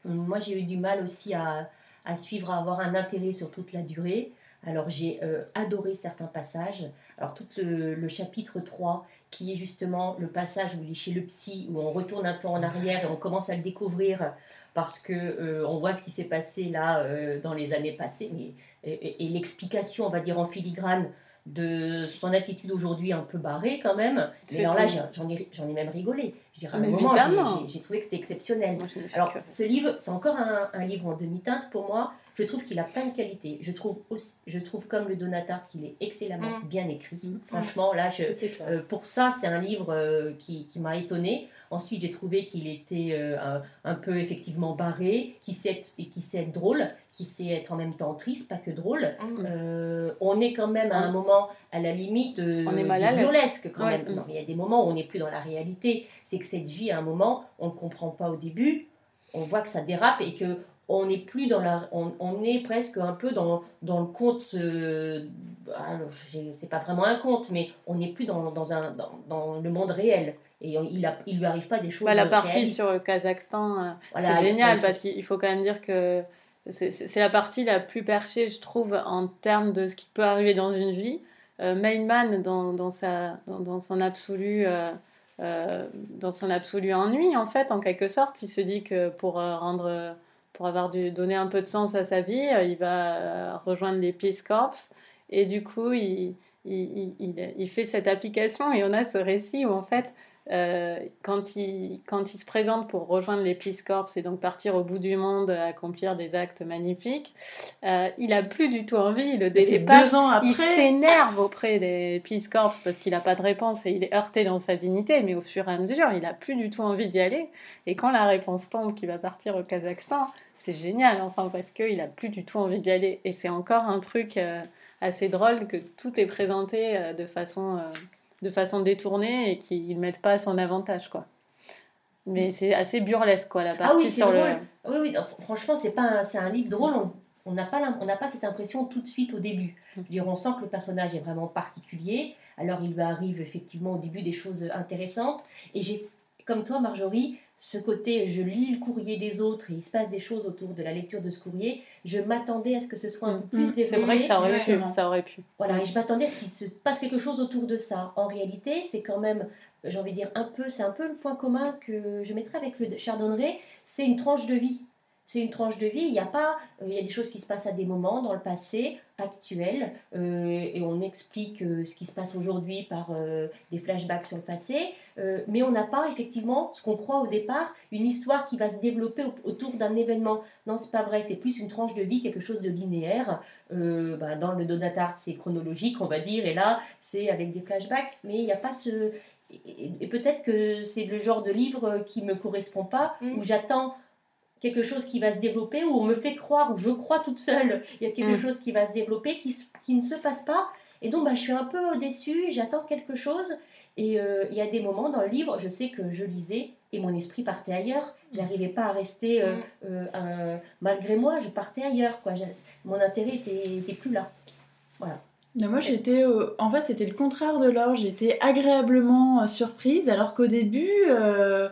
hum, Moi, j'ai eu du mal aussi à, à suivre, à avoir un intérêt sur toute la durée. Alors, j'ai euh, adoré certains passages. Alors, tout le, chapitre 3, qui est justement le passage où il est chez le psy, où on retourne un peu en arrière et on commence à le découvrir parce que euh, on voit ce qui s'est passé là euh, dans les années passées. Et- et l'explication, on va dire en filigrane, de son attitude aujourd'hui un peu barrée quand même. Mais alors là, j'en ai, ai même rigolé. Je dirais, à un moment, j'ai- trouvé que c'était exceptionnel. Moi, Alors, ce livre, c'est encore un, un livre en demi-teinte pour moi. Je trouve qu'il a plein de qualités. Je trouve, aussi, je trouve comme le Donatarte qu'il est excellemment Mm. bien écrit. Mm. Franchement, là, je, euh, pour ça, c'est un livre euh, qui, qui m'a étonnée. Ensuite, j'ai trouvé qu'il était euh, un, un peu effectivement barré, qui sait, qui sait être drôle, qui sait être en même temps triste, pas que drôle. Mm. On est quand même à un moment à la limite l'aise. burlesque quand Ouais. même. Non, mais il y a des moments où on n'est plus dans la réalité. C'est que cette vie, à un moment, on ne comprend pas au début. On voit que ça dérape et que on n'est plus dans la, on, on est presque un peu dans, dans le conte. euh, j'ai- c'est pas vraiment un conte, mais on n'est plus dans, dans un dans, dans le monde réel. Et on- il, a, il lui arrive pas des choses. Bah, la partie réalistes. sur le Kazakhstan, euh, Voilà, c'est génial parce qu'il faut quand même dire que c'est la partie la plus perchée, je trouve, en termes de ce qui peut arriver dans une vie. Euh, Mailman, dans, dans, sa, dans, son absolu, euh, euh, dans son absolu ennui, en fait, en quelque sorte, il se dit que pour rendre, pour avoir dû donner un peu de sens à sa vie, euh, il va euh, rejoindre les Peace Corps. Et du coup, il, il, fait cette application et on a ce récit où en fait, euh, quand, il, quand il se présente pour rejoindre les Peace Corps et donc partir au bout du monde, accomplir des actes magnifiques, euh, il a plus du tout envie, il le deux ans après. Il s'énerve auprès des Peace Corps parce qu'il n'a pas de réponse et il est heurté dans sa dignité, mais au fur et à mesure, il n'a plus du tout envie d'y aller. Et quand la réponse tombe qu'il va partir au Kazakhstan, c'est génial, enfin, parce qu'il n'a plus du tout envie d'y aller. Et c'est encore un truc euh, assez drôle que tout est présenté de, façon, de façon détournée et qu'ils ne mettent pas à son avantage, quoi. Mais c'est assez burlesque, quoi, la partie Ah oui, sur le... Oui, oui, franchement, c'est pas un, c'est un livre drôle. On- n'a pas, on n'a pas cette impression tout de suite au début. Je veux dire, on sent que le personnage est vraiment particulier. Alors, il lui arrive effectivement au début des choses intéressantes. Et j'ai, comme toi, Marjorie, ce côté, je lis le courrier des autres et il se passe des choses autour de la lecture de ce courrier. Je m'attendais à ce que ce soit un peu plus Mm, développé. C'est vrai que ça aurait pu, ça aurait pu. Voilà, et je m'attendais à ce qu'il se passe quelque chose autour de ça. En réalité, c'est quand même, j'ai envie de dire, un peu, c'est un peu le point commun que je mettrais avec le Chardonneret, c'est une tranche de vie. C'est une tranche de vie, il n'y a pas, euh, il y a des choses qui se passent à des moments dans le passé, actuel, euh, et on explique euh, ce qui se passe aujourd'hui par des flashbacks sur le passé, mais on n'a pas effectivement ce qu'on croit au départ, une histoire qui va se développer au- autour d'un événement. Non, c'est pas vrai, c'est plus une tranche de vie, quelque chose de linéaire. Bah, dans le Donatarte, c'est chronologique, on va dire, et là, c'est avec des flashbacks, mais il n'y a pas ce. Et peut-être que c'est le genre de livre qui me correspond pas, Mm. où j'attends quelque chose qui va se développer, où on me fait croire, où je crois toute seule, il y a quelque Mm. chose qui va se développer, qui, qui ne se passe pas. Et donc, bah, je suis un peu déçue, j'attends quelque chose. Et euh, il y a des moments dans le livre, je sais que je lisais et mon esprit partait ailleurs. J'arrivais pas à rester, euh, Mm. euh, un- malgré moi, je partais ailleurs. Quoi. Mon intérêt était, était plus là. Voilà. Mais moi, j'étais. euh, En fait, c'était le contraire de Laure. J'étais agréablement euh, surprise, alors qu'au début, euh,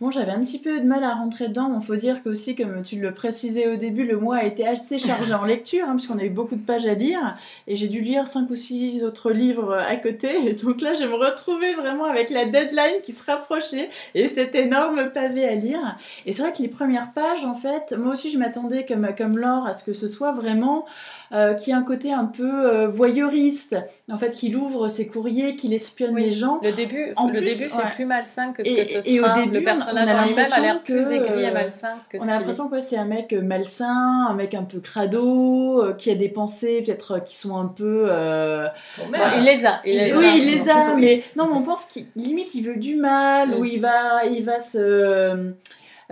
bon, j'avais un petit peu de mal à rentrer dedans. Il faut dire qu'aussi, comme tu le précisais au début, le mois a été assez chargé en lecture, hein, puisqu'on a eu beaucoup de pages à lire. Et j'ai dû lire cinq ou six autres livres à côté. Et donc là, je me retrouvais vraiment avec la deadline qui se rapprochait et cet énorme pavé à lire. Et c'est vrai que les premières pages, en fait, moi aussi, je m'attendais, comme, comme Laure, à ce que ce soit vraiment euh, qui a un côté un peu euh, voyeuriste, en fait, qu'il ouvre ses courriers, qu'il espionne Oui. les gens. Le début, En le plus, début c'est ouais. plus malsain que ce Et- que ce et au sera. début, le personnage on a en lui-même a l'air l'impression plus que, aigri et euh, malsain que ce On a l'impression que c'est un mec euh, malsain, un mec un peu crado, euh, qui a des pensées peut-être euh, qui sont un peu... euh, Bon, même, il les a. Il les a. Oui, il les a, Oui. (laughs) mais non, mais on pense qu'il limite il veut du mal, Mm. ou il va, il va se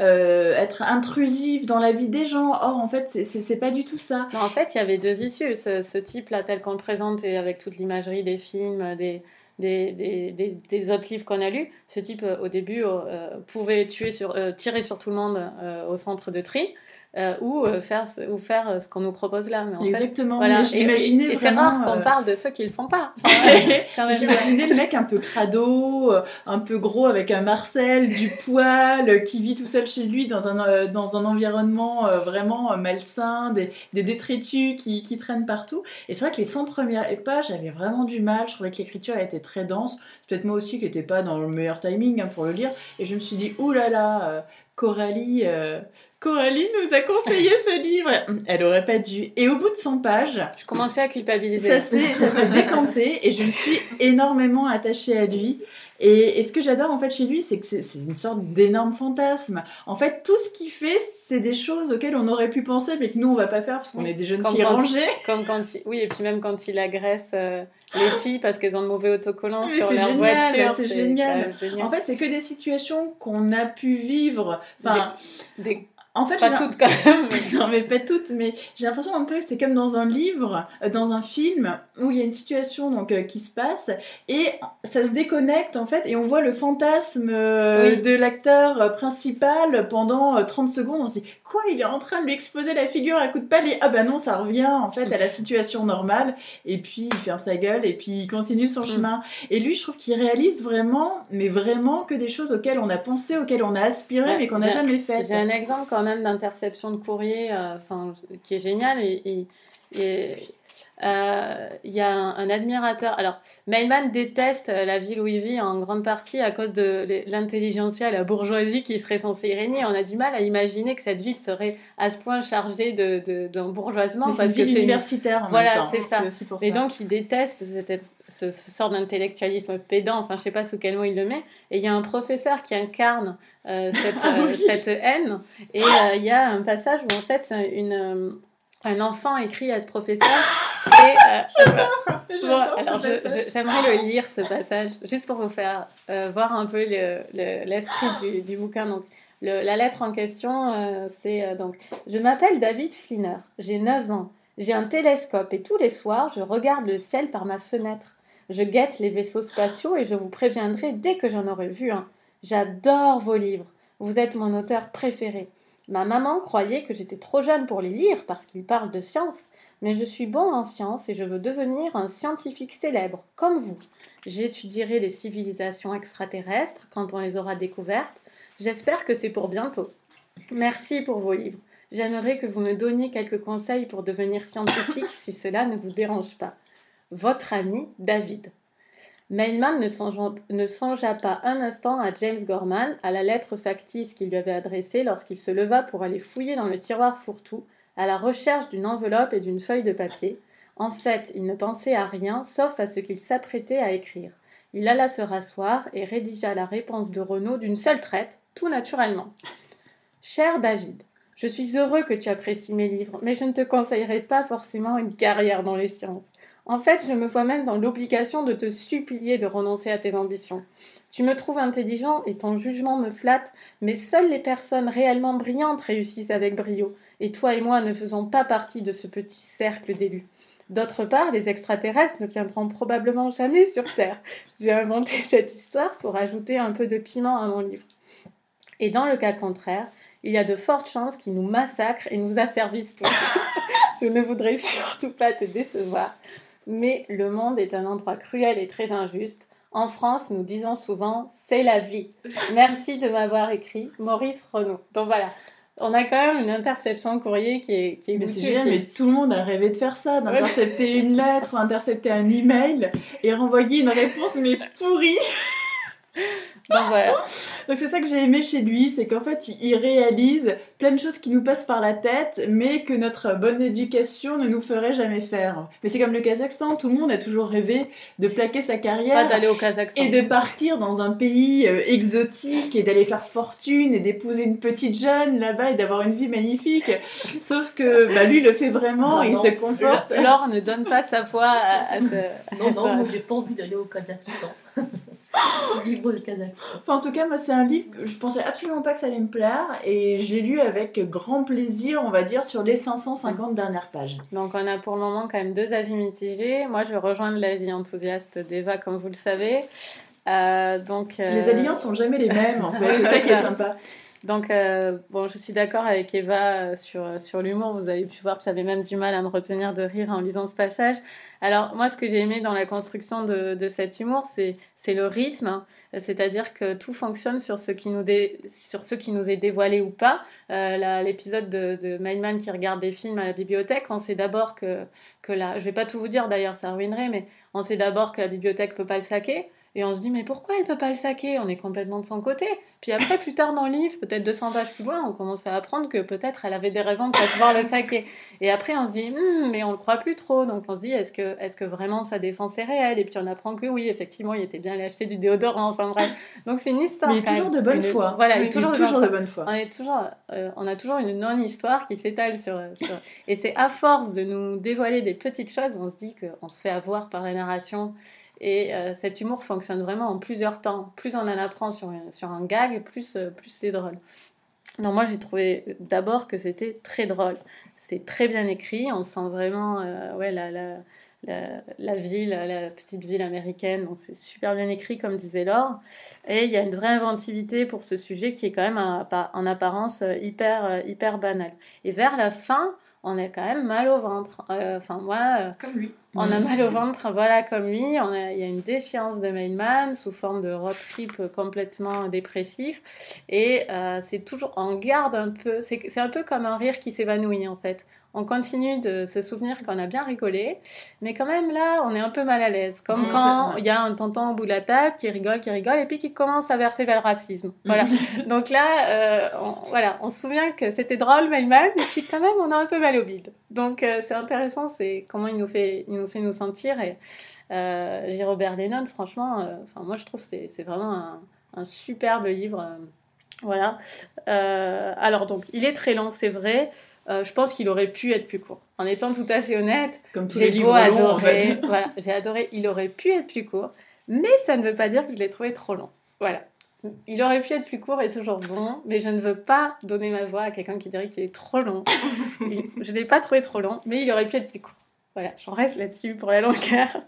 euh, être intrusif dans la vie des gens. Or, en fait, c'est- pas du tout ça. Mais en fait, il y avait deux issues. Ce, ce type-là, tel qu'on le présente, et avec toute l'imagerie des films, des, des, des, des, autres livres qu'on a lus, ce type, euh, au début, euh, pouvait tuer sur, euh, tirer sur tout le monde au centre de tri, euh, ou, euh, faire, ce- ou faire euh, ce qu'on nous propose là. Mais en fait, Exactement. voilà. Mais Et- c'est rare qu'on euh, parle de ceux qui le font pas. (laughs) Enfin. J'imaginais le mec un peu crado, un peu gros avec un Marcel, du poil, qui vit tout seul chez lui dans un, dans un environnement vraiment malsain, des, des détritus qui, qui traînent partout. Et c'est vrai que les 100 premières pages, j'avais vraiment du mal. Je trouvais que l'écriture était très dense. Peut-être moi aussi qui n'étais pas dans le meilleur timing hein, pour le lire. Et je me suis dit, ouh là là, Coralie. euh, Coralie nous a conseillé ce (laughs) livre. Elle aurait pas dû. Et au bout de 100 pages, Je commençais à culpabiliser. ça s'est décanté et je me suis (laughs) énormément attachée à lui. Et, et ce que j'adore en fait chez lui, c'est que c'est une sorte d'énorme fantasme. En fait, tout ce qu'il fait, c'est des choses auxquelles on aurait pu penser, mais que nous on va pas faire parce qu'on Oui. est des jeunes Comme filles rangées. Comme quand il... Oui, et puis même quand il agresse euh, les (gasps) filles parce qu'elles ont de mauvais autocollants sur leur génial, voiture. c'est génial. génial. En fait, c'est que des situations qu'on a pu vivre. Enfin, Des- en fait, Pas toutes quand même. mais- (laughs) Non, mais pas toutes, mais j'ai l'impression un peu que c'est comme dans un livre, euh, dans un film, où il y a une situation donc, euh, qui se passe, et ça se déconnecte en fait, et on voit le fantasme euh, Oui. de l'acteur principal pendant euh, 30 secondes. On se dit, quoi, il est en train de lui exploser la figure à coup de pelle, et ah bah non, ça revient en fait à la situation normale, et puis il ferme sa gueule, et puis il continue son Mm. chemin. Et lui, je trouve qu'il réalise vraiment, mais vraiment que des choses auxquelles on a pensé, auxquelles on a aspiré, Ouais, mais qu'on n'a jamais fait. J'ai un exemple quand même d'interception de courrier euh, qui est génial et, euh, il y a un, un admirateur. Alors, Mailman déteste euh, la ville où il vit en grande partie à cause de l'intelligentsia la bourgeoisie qui serait censée y régner. On a du mal à imaginer que cette ville serait à ce point chargée de- de- d'un bourgeoisement parce une que c'est une universitaire en Voilà, c'est ça. Et donc, il déteste cette- ce, ce sort d'intellectualisme pédant, enfin, je sais pas sous quel mot il le met. Et il y a un professeur qui incarne euh, cette, (laughs) Ah euh, cette haine. Et euh, il y a un passage où, en fait, une, euh, un enfant écrit à ce professeur. Et, euh, (laughs) bon, j'aimerais le lire, ce passage, juste pour vous faire euh, voir un peu le- le- l'esprit du, du bouquin. Donc, le- la lettre en question, euh, c'est donc Je m'appelle David Flinner, j'ai 9 ans. J'ai un télescope et tous les soirs, je regarde le ciel par ma fenêtre. Je guette les vaisseaux spatiaux et je vous préviendrai dès que j'en aurai vu un. J'adore vos livres. Vous êtes mon auteur préféré. Ma maman croyait que j'étais trop jeune pour les lire parce qu'ils parlent de science, mais je suis bon en science et je veux devenir un scientifique célèbre, comme vous. J'étudierai les civilisations extraterrestres quand on les aura découvertes. J'espère que c'est pour bientôt. Merci pour vos livres. J'aimerais que vous me donniez quelques conseils pour devenir scientifique si cela ne vous dérange pas. Votre ami David. Mailman ne songea, pas un instant à James Gorman, à la lettre factice qu'il lui avait adressée lorsqu'il se leva pour aller fouiller dans le tiroir fourre-tout, à la recherche d'une enveloppe et d'une feuille de papier. En fait, il ne pensait à rien sauf à ce qu'il s'apprêtait à écrire. Il alla se rasseoir et rédigea la réponse de Renaud d'une seule traite, tout naturellement. Cher David, je suis heureux que tu apprécies mes livres, mais je ne te conseillerais pas forcément une carrière dans les sciences. En fait, je me vois même dans l'obligation de te supplier de renoncer à tes ambitions. Tu me trouves intelligent et ton jugement me flatte, mais seules les personnes réellement brillantes réussissent avec brio, et toi et moi ne faisons pas partie de ce petit cercle d'élus. D'autre part, les extraterrestres ne viendront probablement jamais sur Terre. J'ai inventé (laughs) cette histoire pour ajouter un peu de piment à mon livre. Et dans le cas contraire, il y a de fortes chances qu'ils nous massacrent et nous asservissent tous. (laughs) Je ne voudrais surtout pas te décevoir, mais le monde est un endroit cruel et très injuste. En France, nous disons souvent c'est la vie. Merci de m'avoir écrit, Maurice Renaud. Donc voilà, on a quand même une interception courrier qui est, qui est Mais c'est génial, qui mais tout le monde a rêvé de faire ça, d'intercepter une lettre, ou intercepter un email et renvoyer une réponse mais pourrie. Donc voilà. (laughs) Donc c'est ça que j'ai aimé chez lui, c'est qu'en fait il- réalise plein de choses qui nous passent par la tête, mais que notre bonne éducation ne nous ferait jamais faire. Mais c'est comme le Kazakhstan, tout le monde a toujours rêvé de plaquer sa carrière d'aller au Kazakhstan. et de partir dans un pays euh, exotique et d'aller faire fortune et d'épouser une petite jeune là-bas et d'avoir une vie magnifique. Sauf que bah, lui le fait vraiment, Non, il non. se conforte. Laure ne donne pas sa foi à, à ce. Non, à non, moi j'ai pas envie d'aller au Kazakhstan. Le Kazakhstan. Enfin, en tout cas, moi, c'est un livre que je pensais absolument pas que ça allait me plaire et je l'ai lu avec grand plaisir, on va dire, sur les 550 dernières pages. Donc on a pour le moment quand même deux avis mitigés. Moi, je vais rejoindre l'avis enthousiaste d'Eva, comme vous le savez. Euh, donc, euh, Les alliances sont jamais les mêmes, en fait. C'est ça qui est (laughs) sympa. Donc, euh, bon, je suis d'accord avec Eva euh, sur, sur l'humour. Vous avez pu voir que j'avais même du mal à me retenir de rire en lisant ce passage. Alors, moi, ce que j'ai aimé dans la construction de, de cet humour, c'est le rythme. hein. C'est-à-dire que tout fonctionne sur ce qui nous, sur qui nous est dévoilé ou pas. Euh, L'épisode de, de Mindman qui regarde des films à la bibliothèque, on sait d'abord que, que la... Je vais pas tout vous dire d'ailleurs, ça ruinerait, mais on sait d'abord que la bibliothèque peut pas le saquer. Et on se dit, mais pourquoi elle peut pas le saquer? On est complètement de son côté. Puis après, plus tard dans le livre, peut-être 200 pages plus loin, on commence à apprendre que peut-être elle avait des raisons de pas pouvoir le saquer. Et après, on se dit, hmm, mais on le croit plus trop. Donc on se dit, est-ce que, est que vraiment sa défense est réelle? Et puis on apprend que oui, effectivement, il était bien allé acheter du déodorant. Enfin bref. Donc c'est une histoire. Mais il est toujours de bonne foi. Voilà, il est toujours, de, bonne foi. On, est toujours, euh, on a toujours une non-histoire qui s'étale sur, sur... Et c'est à force de nous dévoiler des petites choses, on se dit qu'on se fait avoir par la narration et euh, cet humour fonctionne vraiment en plusieurs temps. Plus on en apprend sur, sur un gag, plus, euh, plus c'est drôle. Non, moi j'ai trouvé d'abord que c'était très drôle. C'est très bien écrit, on sent vraiment euh, ouais, la, la, la, ville, la petite ville américaine. C'est super bien écrit, comme disait Laure. Et il y a une vraie inventivité pour ce sujet qui est quand même en apparence hyper, hyper banal. Et vers la fin, on a quand même mal au ventre. Enfin, moi. Comme lui. On a mal au ventre, voilà, comme lui. il y a une déchéance de Mailman sous forme de road trip complètement dépressif. Et euh, c'est toujours, on garde un peu, c'est un peu comme un rire qui s'évanouit en fait on continue de se souvenir qu'on a bien rigolé, mais quand même là, on est un peu mal à l'aise. Comme quand il y a un tonton au bout de la table qui rigole, qui rigole, et puis qui commence à verser vers le racisme. Voilà. (laughs) Donc là, euh, on, voilà, on se souvient que c'était drôle, Mailman, et puis quand même, on a un peu mal au bide. Donc euh, c'est intéressant, c'est comment il nous fait, il nous fait nous sentir. Et euh, Robert Lennon, franchement, enfin moi je trouve que c'est vraiment un, un, superbe livre. voilà. alors donc, il est très long, c'est vrai. Euh, je pense qu'il aurait pu être plus court. En étant tout à fait honnête, comme tous les livres longs, (laughs) voilà, j'ai adoré. Il aurait pu être plus court, mais ça ne veut pas dire que je l'ai trouvé trop long. Voilà. Il aurait pu être plus court et toujours bon, mais je ne veux pas donner ma voix à quelqu'un qui dirait qu'il est trop long. (laughs) je ne l'ai pas trouvé trop long, mais il aurait pu être plus court. Voilà, j'en reste là-dessus pour la longueur. (laughs)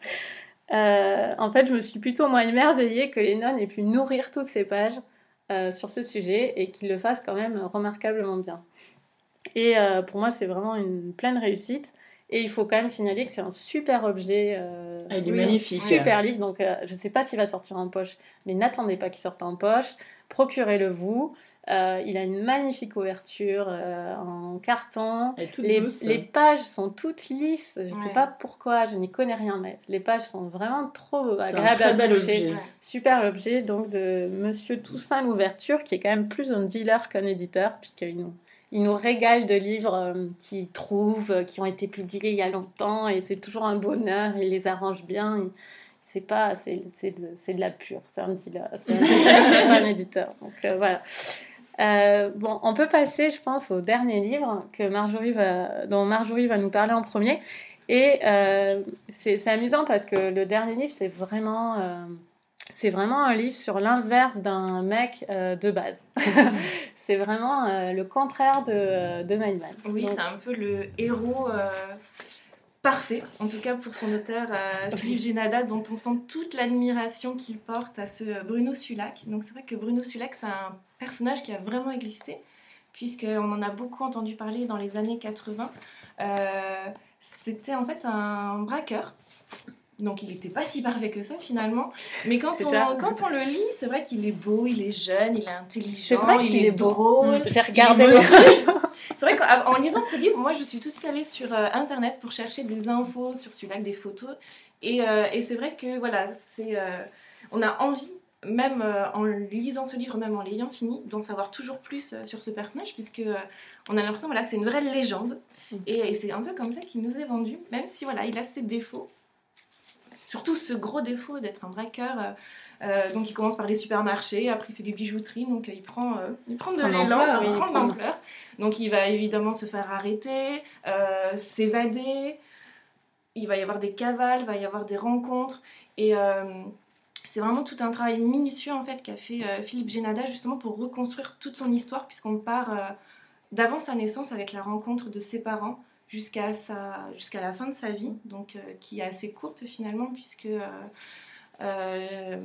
Euh, en fait, je me suis plutôt moins émerveillée que Lennon ait pu nourrir toutes ces pages euh, sur ce sujet et qu'il le fasse quand même remarquablement bien. Et euh, pour moi, c'est vraiment une pleine réussite. Et il faut quand même signaler que c'est un super objet. Euh, ah, il est magnifique. super livre. Donc, euh, je ne sais pas s'il va sortir en poche, mais n'attendez pas qu'il sorte en poche. Procurez-le vous. il a une magnifique ouverture en carton. Les, les, pages sont toutes lisses. Je ne sais pas pourquoi, je n'y connais rien, mais les pages sont vraiment trop agréables à toucher. Objet. Super objet donc de Monsieur Toussaint l'ouverture, qui est quand même plus un dealer qu'un éditeur, puisqu'il y a une il nous régale de livres euh, qu'il trouve, euh, qui ont été publiés il y a longtemps, et c'est toujours un bonheur, il les arrange bien. C'est pas, c'est, c'est, de, c'est de la pure, c'est un dealer, c'est, un, (laughs) un éditeur. Donc euh, voilà. bon, on peut passer, je pense, au dernier livre que Marjorie va, dont Marjorie va nous parler en premier. Et c'est, c'est amusant parce que le dernier livre, c'est vraiment c'est vraiment un livre sur l'inverse d'un mec euh, de base. (laughs) c'est vraiment euh, le contraire de, de Mindman. Oui, c'est un peu le héros euh, parfait, en tout cas pour son auteur Philippe Génada, dont on sent toute l'admiration qu'il porte à ce Bruno Sulac. Donc c'est vrai que Bruno Sulac, c'est un personnage qui a vraiment existé, puisqu'on en a beaucoup entendu parler dans les années 80. C'était en fait un braqueur donc il n'était pas si parfait que ça finalement. Mais quand, on, quand on le lit, c'est vrai qu'il est beau, il est jeune, il est intelligent, vrai il est, drôle. Mmh. J'ai regardé. c'est vrai qu'en lisant ce livre, moi je suis tout de suite allée sur euh, internet pour chercher des infos sur celui-là, des photos. Et, euh, et c'est vrai que voilà, c'est, euh, on a envie, même en lisant ce livre, même en l'ayant fini, d'en savoir toujours plus sur ce personnage, puisque on a l'impression voilà, que c'est une vraie légende. Mmh. Et, et c'est un peu comme ça qu'il nous est vendu, même si voilà, il a ses défauts surtout ce gros défaut d'être un braqueur. Euh, euh, donc il commence par les supermarchés, après il fait des bijouteries, donc il prend, euh, il prend de l'élan, il prend de l'ampleur. Donc il va évidemment se faire arrêter, s'évader, il va y avoir des cavales, il va y avoir des rencontres, et c'est vraiment tout un travail minutieux en fait qu'a fait Philippe Génada justement pour reconstruire toute son histoire, puisqu'on part d'avant sa naissance avec la rencontre de ses parents, jusqu'à jusqu'à la fin de sa vie, donc euh, qui est assez courte finalement, puisque euh, euh,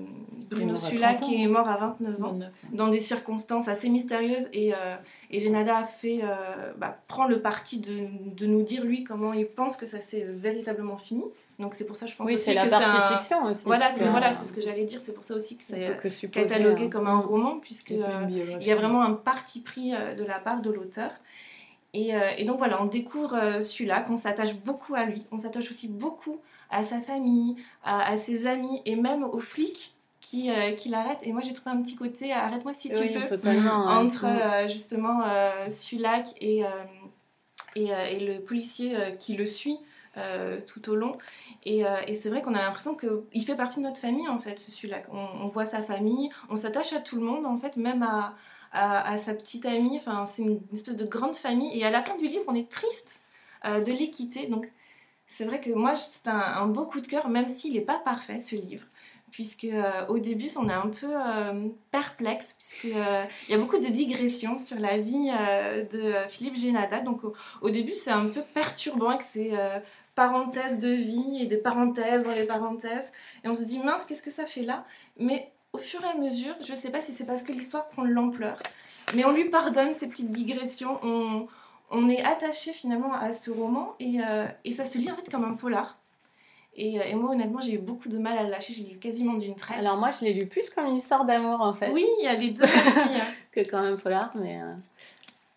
Bruno Sulac est mort à 29 ans, dans des circonstances assez mystérieuses, et, et Genada a fait, bah, prend le parti de, de, nous dire lui comment il pense que ça s'est véritablement fini. Donc c'est pour ça je pense oui, aussi que c'est la fiction aussi. Voilà, c'est voilà, c'est ce que j'allais dire. C'est pour ça aussi que c'est catalogué comme un roman puisque il y a vraiment un parti pris de la part de l'auteur. Euh, et, donc voilà, on découvre euh, celui-là, qu'on s'attache beaucoup à lui. On s'attache aussi beaucoup à sa famille, à, ses amis et même aux flics qui, euh, qui l'arrête. Et moi, j'ai trouvé un petit côté, arrête-moi si tu Oui, peux, totalement. entre Mm. euh, justement euh, Sulac et, euh, et, euh, et le policier euh, qui le suit euh, tout au long. Et, euh, et c'est vrai qu'on a l'impression qu'il fait partie de notre famille, en fait, ce Sulac. On, on voit sa famille, on s'attache à tout le monde, en fait, même à, à, sa petite amie. Enfin, c'est une, espèce de grande famille. Et à la fin du livre, on est triste euh, de les quitter. Donc, c'est vrai que moi, c'est un, un beau coup de cœur, même s'il n'est pas parfait, ce livre. Puisque euh, au début, on est un peu euh, perplexe, puisqu'il y a beaucoup de digressions sur la vie euh, de euh, Philippe Génada. Donc au, début, c'est un peu perturbant avec ces euh, parenthèses de vie et des parenthèses dans les parenthèses. Et on se dit, mince, qu'est-ce que ça fait là? Mais au fur et à mesure, je ne sais pas si c'est parce que l'histoire prend de l'ampleur, mais on lui pardonne ces petites digressions. On, on est attaché finalement à ce roman et, euh, et ça se lit en fait comme un polar. Et, euh, et moi, honnêtement, j'ai eu beaucoup de mal à le lâcher. J'ai lu quasiment d'une traite. Alors moi, je l'ai lu plus comme une histoire d'amour en fait, oui, il y a les deux aussi. hein. (laughs) que quand même polar, mais. euh,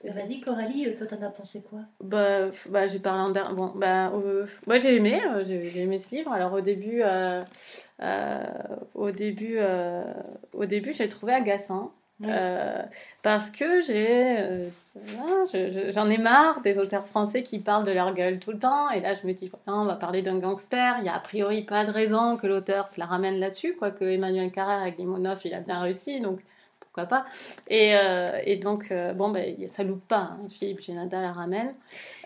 Vas-y, Coralie, euh, toi, t'en as pensé quoi? Bah, bah j'ai parlé en dernier. Bon, bah, euh, moi j'ai aimé, euh, j'ai aimé ce livre. Alors au début, euh, au début, au début, j'ai trouvé agaçant. Oui. Parce que j'ai, je- je- j'en ai marre des auteurs français qui parlent de leur gueule tout le temps. Et là, je me dis, on va parler d'un gangster. Il y a a priori pas de raison que l'auteur se la ramène là-dessus, quoique Emmanuel Carrère avec Limonov, il a bien réussi, donc pourquoi pas. Et, euh, et donc, euh, bon, ben, ça loupe pas. hein. Philippe Génada la ramène.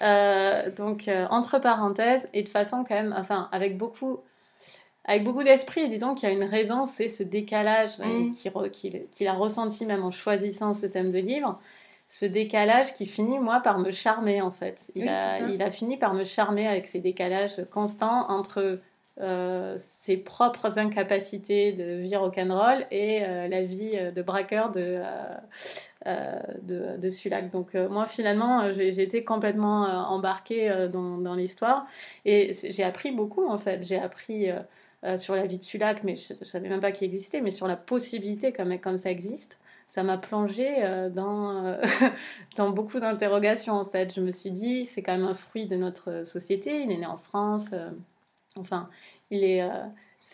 Euh, donc, entre parenthèses, et de façon quand même, enfin, avec beaucoup, avec beaucoup d'esprit, disons qu'il y a une raison, c'est ce décalage Mm. qu'il a ressenti même en choisissant ce thème de livre. Ce décalage qui finit, moi, par me charmer, en fait. Il, Oui, a, il a fini par me charmer avec ces décalages constants entre euh, ses propres incapacités de vie rock'n'roll et euh, la vie euh, de braqueur de, de, de Sulac. Donc moi finalement j'ai été complètement embarquée dans, l'histoire et j'ai appris beaucoup en fait. J'ai appris sur la vie de Sulac mais je, ne savais même pas qu'il existait, mais sur la possibilité comme, comme ça existe. Ça m'a plongée dans, (laughs) dans beaucoup d'interrogations en fait. Je me suis dit c'est quand même un fruit de notre société. Il est né en France. Enfin, il est. euh,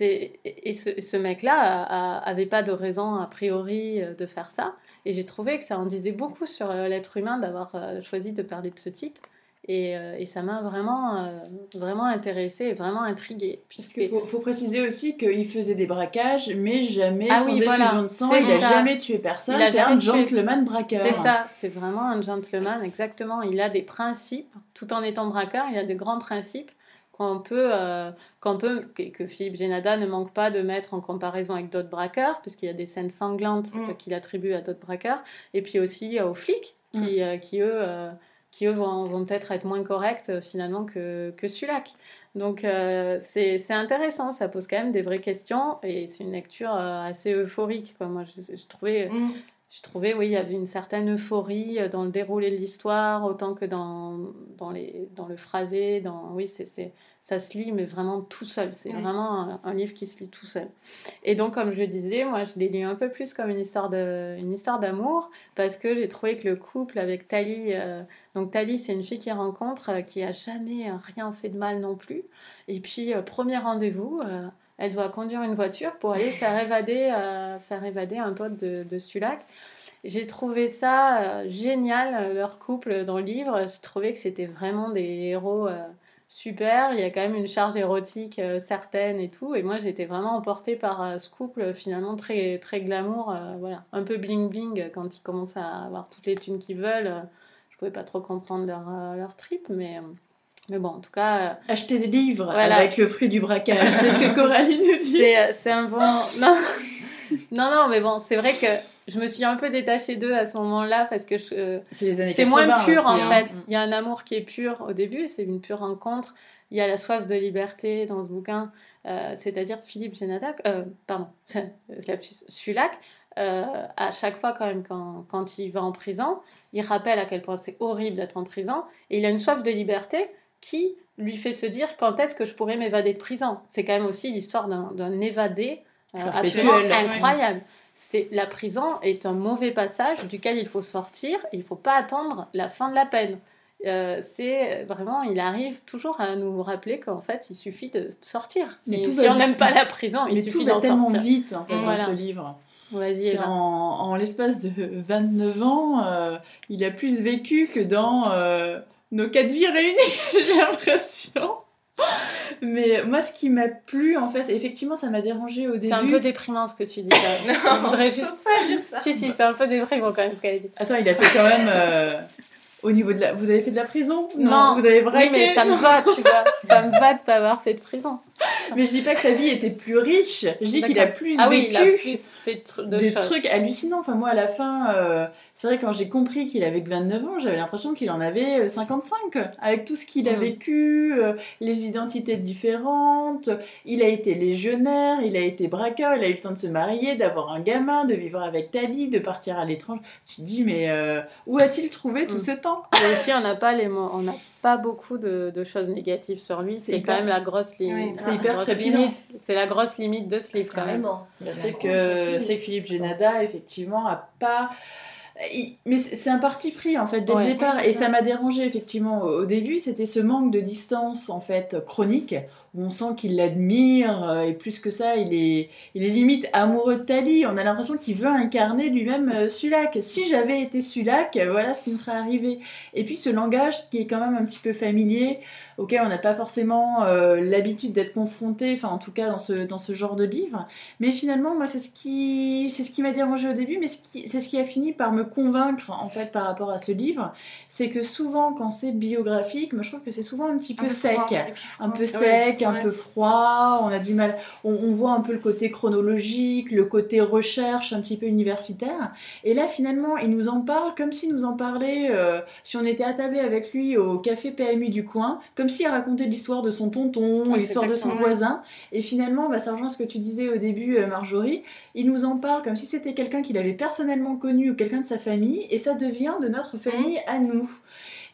et ce, ce mec-là avait pas de raison a priori euh, de faire ça. Et j'ai trouvé que ça en disait beaucoup sur euh, l'être humain d'avoir choisi de parler de ce type. Et, euh, et ça m'a vraiment, euh, vraiment intéressée et vraiment intriguée. Puisque faut, faut préciser aussi qu'il faisait des braquages, mais jamais Ah sans oui, effusion voilà. de sang. Il a ça. jamais tué personne. C'est un tué. gentleman braqueur. C'est ça, c'est vraiment un gentleman, exactement. Il a des principes, tout en étant braqueur, il a de grands principes qu'on peut, euh, qu'on peut que, que Philippe Génada ne manque pas de mettre en comparaison avec d'autres braqueurs, puisqu'il y a des scènes sanglantes Mm. euh, qu'il attribue à d'autres braqueurs, et puis aussi euh, aux flics, qui, euh, qui eux, euh, qui eux vont, vont peut-être être moins corrects euh, finalement que, que Sulac. Donc euh, c'est c'est intéressant, ça pose quand même des vraies questions, et c'est une lecture euh, assez euphorique. Quoi. Moi, je, je trouvais Mm. Je trouvais, oui, il y avait une certaine euphorie euh, dans le déroulé de l'histoire, autant que dans, dans, les, dans le phrasé. Dans, oui, c'est, ça se lit, mais vraiment tout seul. C'est vraiment un, un livre qui se lit tout seul. Et donc, comme je disais, moi, je l'ai lu un peu plus comme une histoire, de, une histoire d'amour, parce que j'ai trouvé que le couple avec Tali, euh, donc Tali, c'est une fille qu'il rencontre, euh, qui a jamais rien fait de mal non plus. Et puis, euh, premier rendez-vous, elle doit conduire une voiture pour aller faire évader, euh, faire évader un pote de, Sulac. J'ai trouvé ça euh, génial, euh, leur couple dans le livre. Je trouvais que c'était vraiment des héros super. Il y a quand même une charge érotique certaine et tout. Et moi, j'étais vraiment emportée par ce couple finalement très, très glamour. voilà. Un peu bling-bling quand ils commencent à avoir toutes les thunes qu'ils veulent. je pouvais pas trop comprendre leur, leur trip, mais, mais bon, en tout cas, euh, Acheter des livres Voilà. avec le fruit du braquage. (laughs) c'est ce que Coralie nous dit. c'est, euh, un bon. Non. (laughs) non, non, mais bon, c'est vrai que je me suis un peu détachée d'eux à ce moment-là parce que je, euh, C'est les années c'est 80 moins pur aussi, en hein. fait. Il y a un amour qui est pur au début, c'est une pure rencontre. Il y a la soif de liberté dans ce bouquin, euh, c'est-à-dire Philippe Génadac, euh, pardon, (laughs) Sulac, euh, à chaque fois quand même quand, quand il va en prison, il rappelle à quel point c'est horrible d'être en prison et il a une soif de liberté qui lui fait se dire quand est-ce que je pourrais m'évader de prison. C'est quand même aussi l'histoire d'un évadé euh, absolument incroyable. C'est la prison est un mauvais passage duquel il faut sortir et il faut pas attendre la fin de la peine. euh, c'est vraiment, il arrive toujours à nous rappeler qu'en fait, il suffit de sortir. Mais si tout si va on n'aime pas la prison, il Mais suffit tout va d'en tellement sortir. vite en fait, Voilà. dans ce livre. C'est en, en l'espace de 29 ans, euh, il a plus vécu que dans euh, nos quatre vies réunies, (laughs) j'ai l'impression. Mais moi, ce qui m'a plu, en fait, effectivement, ça m'a dérangé au début. C'est un peu déprimant ce que tu dis. ça. (laughs) Je voudrais juste. pas dire ça. Si, si, c'est un peu déprimant quand même ce qu'elle a dit. Attends, il a fait quand même euh, au niveau de la. Vous avez fait de la prison? Non. Vous avez braqué Oui, mais ça me Non. va, tu vois. (laughs) Ça me va de pas avoir fait de prison. Mais je dis pas que sa vie était plus riche. Je dis qu'il a plus Ah oui, vécu. il a plus fait de, tr- de des choses. trucs hallucinants. Enfin, moi, à la fin, euh, c'est vrai, quand j'ai compris qu'il avait que 29 ans, j'avais l'impression qu'il en avait euh, 55. Avec tout ce qu'il a Mm. vécu, euh, les identités différentes. Il a été légionnaire, il a été braqueur, il a eu le temps de se marier, d'avoir un gamin, de vivre avec Tali, de partir à l'étranger. Tu te dis, mais euh, où a-t-il trouvé tout Mm. ce temps? Et aussi, on n'a pas, les mots- on pas beaucoup de, de choses négatives sur lui. C'est C'est quand même la grosse, li- Oui, c'est hyper limite. C'est la grosse limite de ce livre quand même. Grosse que, c'est que Philippe Génada, effectivement, a pas. Mais c'est c'est un parti pris en fait dès Ouais. le départ Oui, c'est et ça. m'a dérangé effectivement au début c'était ce manque de distance en fait chronique on sent qu'il l'admire euh, et plus que ça il est il est limite amoureux de Tali on a l'impression qu'il veut incarner lui-même euh, Sulac si j'avais été Sulac voilà ce qui me serait arrivé et puis ce langage qui est quand même un petit peu familier auquel on n'a pas forcément euh, l'habitude d'être confronté enfin en tout cas dans ce dans ce genre de livre mais finalement, moi, c'est ce qui, c'est ce qui m'a dérangé au début, mais c'est ce qui a fini par me convaincre, en fait, par rapport à ce livre. C'est que souvent, quand c'est biographique, moi, je trouve que c'est souvent un petit Un peu, sec. froid. Un peu Ouais, sec, un ouais. peu froid, on a du mal, on, on voit un peu le côté chronologique, le côté recherche un petit peu universitaire. Et là, finalement, il nous en parle comme s'il nous en parlait euh, si on était attablé avec lui au café PMU du coin, comme s'il racontait l'histoire de son tonton, Ouais, l'histoire de son voisin. Et finalement, bah, ça rejoint ce que tu disais au début, euh, Marjorie. Il nous en parle comme si c'était quelqu'un qu'il avait personnellement connu ou quelqu'un de sa famille, et ça devient de notre famille à nous.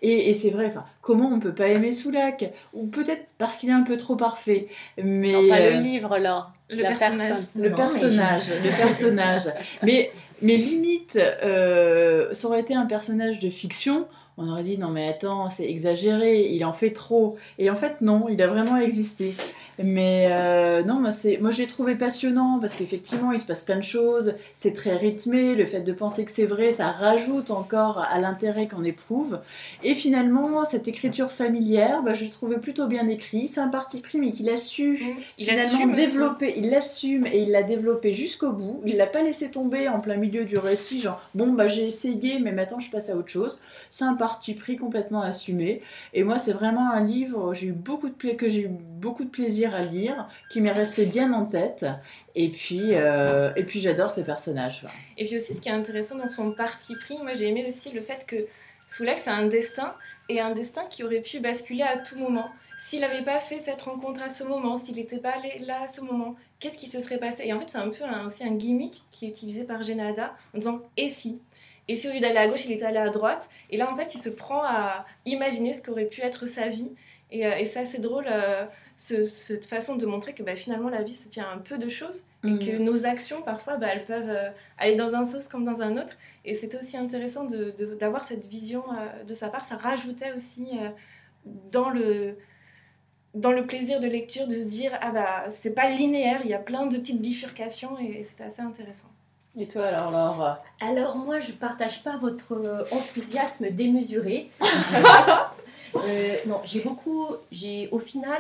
Et, et c'est vrai, enfin, comment on peut pas aimer Soulac? Ou peut-être parce qu'il est un peu trop parfait. Mais Non, pas euh, le livre, là. Le la personnage. personne. le Non, personnage, le personnage. (laughs) Mais, mais limite, euh, ça aurait été un personnage de fiction. On aurait dit non mais attends, c'est exagéré, il en fait trop. Et en fait non, il a vraiment existé. Mais euh, non, moi, c'est, moi je l'ai trouvé passionnant parce qu'effectivement il se passe plein de choses, c'est très rythmé, le fait de penser que c'est vrai, ça rajoute encore à l'intérêt qu'on éprouve. Et finalement, cette écriture familière, bah, je l'ai trouvé plutôt bien écrit, c'est un parti pris mais qu'il a su Mmh. Il finalement développé, il l'assume et il l'a développé jusqu'au bout. Il l'a pas laissé tomber en plein milieu du récit, genre bon bah j'ai essayé, mais maintenant je passe à autre chose. C'est un parti pris complètement assumé. Et moi c'est vraiment un livre j'ai eu beaucoup de pla- que j'ai eu beaucoup de plaisir à lire, qui m'est resté bien en tête. Et puis euh, puis j'adore ce personnage. Et puis aussi, ce qui est intéressant dans son parti pris, moi j'ai aimé aussi le fait que Soulac, c'est un destin, et un destin qui aurait pu basculer à tout moment. S'il n'avait pas fait cette rencontre à ce moment, s'il n'était pas allé là à ce moment, qu'est-ce qui se serait passé? Et en fait, c'est un peu aussi un gimmick qui est utilisé par Genada en disant et si? Et si au lieu d'aller à gauche, il était allé à droite? Et là, en fait, il se prend à imaginer ce qu'aurait pu être sa vie. Et, euh, et c'est assez drôle, euh, ce- cette façon de montrer que bah, finalement la vie se tient à un peu de choses et Mm. que nos actions, parfois, bah, elles peuvent euh, aller dans un sens comme dans un autre. Et c'était aussi intéressant de- de- d'avoir cette vision euh, de sa part. Ça rajoutait aussi euh, dans, le, dans le plaisir de lecture de se dire ah bah c'est pas linéaire, il y a plein de petites bifurcations et, et c'était assez intéressant. Et toi alors Laure? Alors moi, je partage pas votre enthousiasme démesuré. (laughs) Euh, non, j'ai beaucoup, j'ai au final,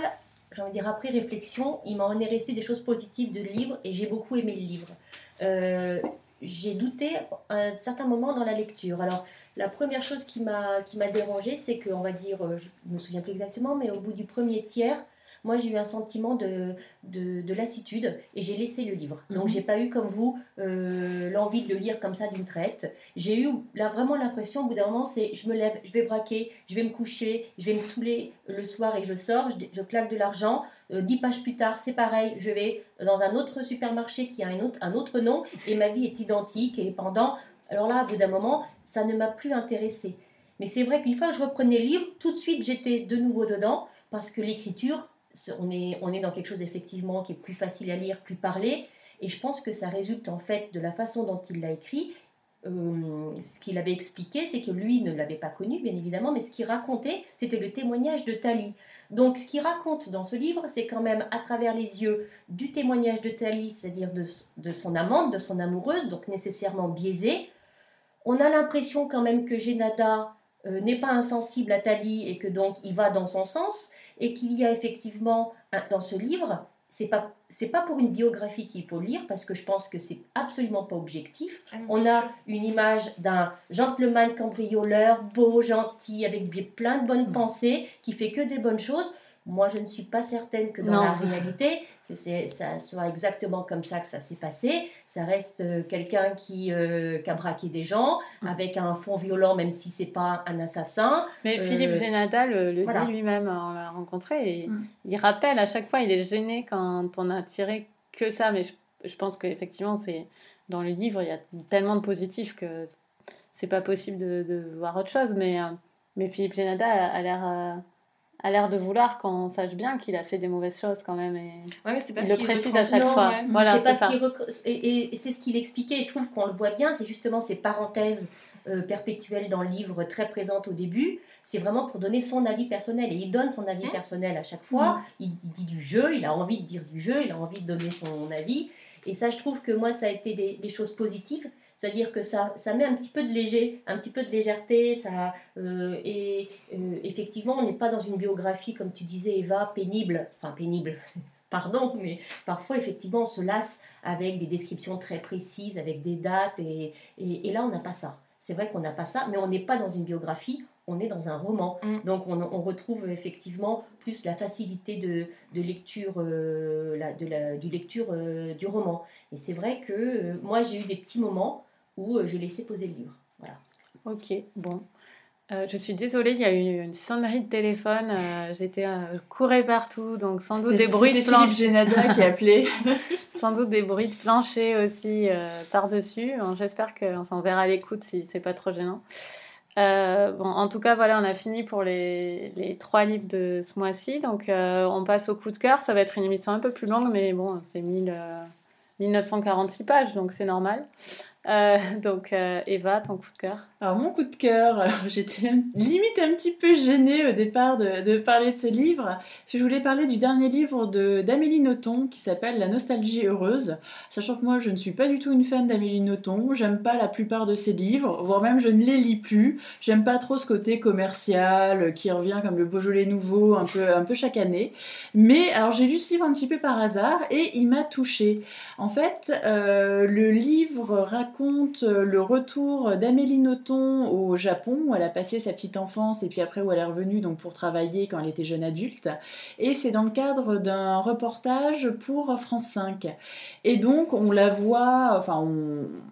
j'ai envie de dire après réflexion, il m'en est resté des choses positives de livre et j'ai beaucoup aimé le livre. Euh, j'ai douté à un certain moment dans la lecture. Alors la première chose qui m'a dérangée, c'est que on va dire, euh, je me souviens plus exactement, mais au bout du premier tiers. Moi, j'ai eu un sentiment de, de, de lassitude et j'ai laissé le livre. Donc, Mhm. j'ai pas eu comme vous euh, l'envie de le lire comme ça d'une traite. J'ai eu là, vraiment l'impression, au bout d'un moment, c'est je me lève, je vais braquer, je vais me coucher, je vais me saouler le soir et je sors, je, je claque de l'argent. Euh, dix pages plus tard, c'est pareil, je vais dans un autre supermarché qui a un autre, un autre nom et ma vie est identique. Et pendant. Alors là, au bout d'un moment, ça ne m'a plus intéressé. Mais c'est vrai qu'une fois que je reprenais le livre, tout de suite j'étais de nouveau dedans parce que l'écriture, on est, on est dans quelque chose effectivement qui est plus facile à lire, plus parlé. Et je pense que ça résulte en fait de la façon dont il l'a écrit euh, ce qu'il avait expliqué, c'est que lui ne l'avait pas connu, bien évidemment, mais ce qu'il racontait, c'était le témoignage de Thalie. Donc, ce qu'il raconte dans ce livre, c'est quand même à travers les yeux du témoignage de Thalie, c'est-à-dire de, son amante, de son amoureuse, donc nécessairement biaisée. On a l'impression quand même que Génada euh, n'est pas insensible à Thalie et que donc il va dans son sens, et qu'il y a effectivement dans ce livre c'est pas c'est pas pour une biographie qu'il faut lire parce que je pense que c'est absolument pas objectif. Ah, On a une image d'un gentleman cambrioleur, beau, gentil, avec plein de bonnes mm. pensées, qui fait que des bonnes choses. Moi, je ne suis pas certaine que dans la réalité, c'est, ça soit exactement comme ça que ça s'est passé. Ça reste euh, quelqu'un qui, euh, qui, a braqué des gens mm. avec un fond violent, même si c'est pas un assassin. Mais euh, Philippe Génada le, dit lui-même, on l'a rencontré, et mm. il rappelle à chaque fois, il est gêné quand on a tiré que ça. Mais je, je pense qu'effectivement, c'est dans le livre, il y a tellement de positifs que c'est pas possible de, de, voir autre chose. Mais, mais Philippe Génada a l'air a l'air de vouloir qu'on sache bien qu'il a fait des mauvaises choses quand même. Et ouais, mais c'est parce il le précise à chaque fois. Voilà, c'est qu'il et, c'est ce qu'il expliquait. Et je trouve qu'on le voit bien. C'est justement ces parenthèses euh, perpétuelles dans le livre, très présentes au début. C'est vraiment pour donner son avis personnel. Et il donne son avis mmh. personnel à chaque fois. Mmh. Il, dit du jeu. Il a envie de dire du jeu. Il a envie de donner son avis. Et ça, je trouve que moi, ça a été des, des choses positives. C'est-à-dire que ça, ça met un petit peu de léger, un petit peu de légèreté. Ça, euh, et euh, effectivement, on n'est pas dans une biographie, comme tu disais, Eva, pénible. Enfin, pénible. (laughs) Pardon, mais parfois, effectivement, on se lasse avec des descriptions très précises, avec des dates. Et, et, là, on n'a pas ça. C'est vrai qu'on n'a pas ça, mais on n'est pas dans une biographie, on est dans un roman. Mm. Donc on, on, retrouve effectivement plus la facilité de, de lecture, euh, la, de la, du lecture du roman. Et c'est vrai que moi j'ai eu des petits moments où euh, j'ai laissé poser le livre. Voilà. Ok, bon. Euh, je suis désolée, il y a eu une sonnerie de téléphone. Euh, j'étais courée partout, donc sans doute des bruits de plancher. Génada qui appelait. (laughs) sans doute des bruits de plancher aussi par-dessus. J'espère que, enfin, on verra à l'écoute si c'est pas trop gênant. bon, en tout cas, voilà, on a fini pour les, les trois livres de ce mois-ci. Donc, on passe au coup de cœur. Ça va être une émission un peu plus longue, mais bon, c'est 1946 pages, donc c'est normal. Euh, (laughs) donc euh, Eva, ton coup de cœur Alors mon coup de cœur, (laughs) j'étais limite un petit peu gênée au départ de, parler de ce livre, parce que je voulais parler du dernier livre d'Amélie Nothomb qui s'appelle La nostalgie heureuse, sachant que moi je ne suis pas du tout une fan d'Amélie Nothomb, j'aime pas la plupart de ses livres, voire même je ne les lis plus, j'aime pas trop ce côté commercial qui revient comme le Beaujolais nouveau un peu, un peu chaque année, mais alors j'ai lu ce livre un petit peu par hasard et il m'a touchée. En fait, euh, le livre raconte raconte euh, le retour d'Amélie Nothomb au Japon, où elle a passé sa petite enfance et puis après où elle est revenue donc pour travailler quand elle était jeune adulte. Et c'est dans le cadre d'un reportage pour France 5. Et donc on la voit, enfin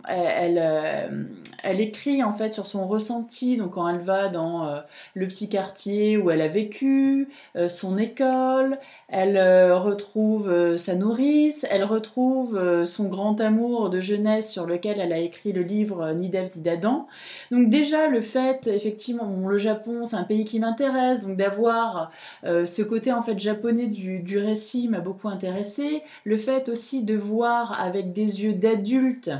elle, euh, elle, écrit en fait sur son ressenti, donc quand elle va dans euh, le petit quartier où elle a vécu, son école, elle retrouve sa nourrice, elle retrouve son grand amour de jeunesse sur lequel elle a écrit le livre euh, Ni d'Ève ni d'Adam. Donc déjà le fait, effectivement, le Japon c'est un pays qui m'intéresse, donc d'avoir euh, ce côté en fait japonais du, du récit m'a beaucoup intéressé. Le fait aussi de voir avec des yeux d'adulte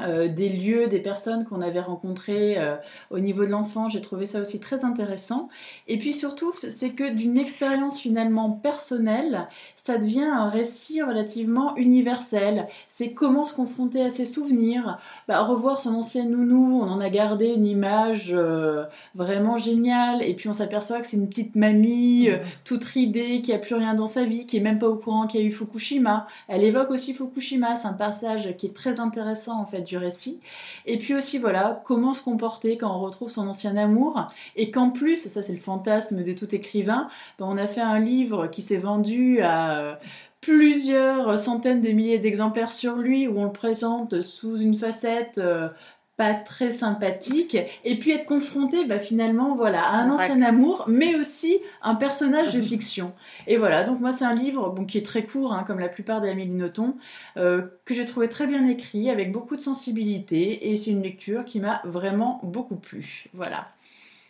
euh, des lieux, des personnes qu'on avait rencontrées euh, au niveau de l'enfant. J'ai trouvé ça aussi très intéressant. Et puis surtout, c'est que d'une expérience finalement personnelle, ça devient un récit relativement universel. C'est comment se confronter à ses souvenirs, bah, revoir son ancien nounou, on en a gardé une image euh, vraiment géniale. Et puis on s'aperçoit que c'est une petite mamie mmh. toute ridée, qui a plus rien dans sa vie, qui est même pas au courant qu'il y a eu Fukushima. Elle évoque aussi Fukushima, c'est un passage qui est très intéressant en fait du récit. Et puis aussi, voilà, comment se comporter quand on retrouve son ancien amour. Et qu'en plus, ça c'est le fantasme de tout écrivain, ben, on a fait un livre qui s'est vendu à plusieurs centaines de milliers d'exemplaires sur lui, où on le présente sous une facette euh, pas très sympathique et puis être confronté bah, finalement voilà à un ancien amour mais aussi un personnage de (laughs) fiction. Et voilà donc moi c'est un livre bon, qui est très court hein, comme la plupart des Amélie Nothomb euh, que j'ai trouvé très bien écrit avec beaucoup de sensibilité et c'est une lecture qui m'a vraiment beaucoup plu. Voilà.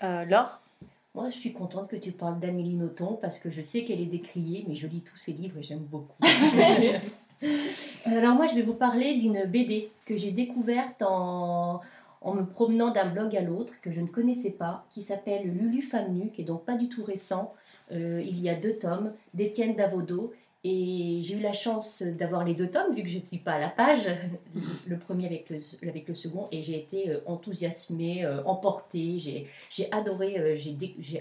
Euh, Laure? Moi, je suis contente que tu parles d'Amélie Nothomb parce que je sais qu'elle est décriée, mais je lis tous ses livres et j'aime beaucoup. (laughs) Alors moi, je vais vous parler d'une BD que j'ai découverte en, en me promenant d'un blog à l'autre, que je ne connaissais pas, qui s'appelle Lulu Femme Nue, qui est donc pas du tout récent. Euh, il y a deux tomes d'Étienne Davodo et j'ai eu la chance d'avoir les deux tomes, vu que je ne suis pas à la page, (laughs) le premier avec le, second, et j'ai été euh, enthousiasmée, euh, emportée. J'ai adoré, euh,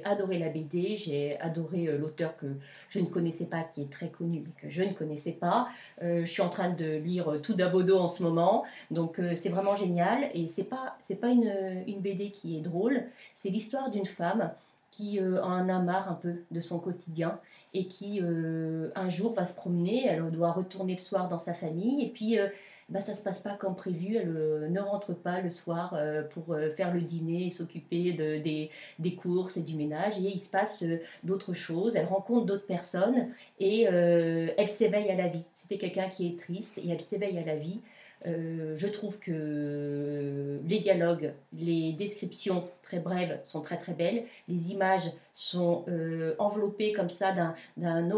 adoré la BD, j'ai adoré l'auteur que je ne connaissais pas, qui est très connu, mais que je ne connaissais pas. je suis en train de lire tout d'Abodo en ce moment, donc c'est vraiment génial. Et c'est pas, pas une, BD qui est drôle, c'est l'histoire d'une femme qui en a marre un peu de son quotidien et qui euh, un jour va se promener, elle doit retourner le soir dans sa famille et puis euh, bah, ça se passe pas comme prévu, elle euh, ne rentre pas le soir pour faire le dîner et s'occuper de, des, des, courses et du ménage. Et il se passe d'autres choses, elle rencontre d'autres personnes et elle s'éveille à la vie. C'était quelqu'un qui est triste et elle s'éveille à la vie euh, je trouve que les dialogues, les descriptions très brèves sont très très belles. Les images sont euh, enveloppées comme ça d'un d'un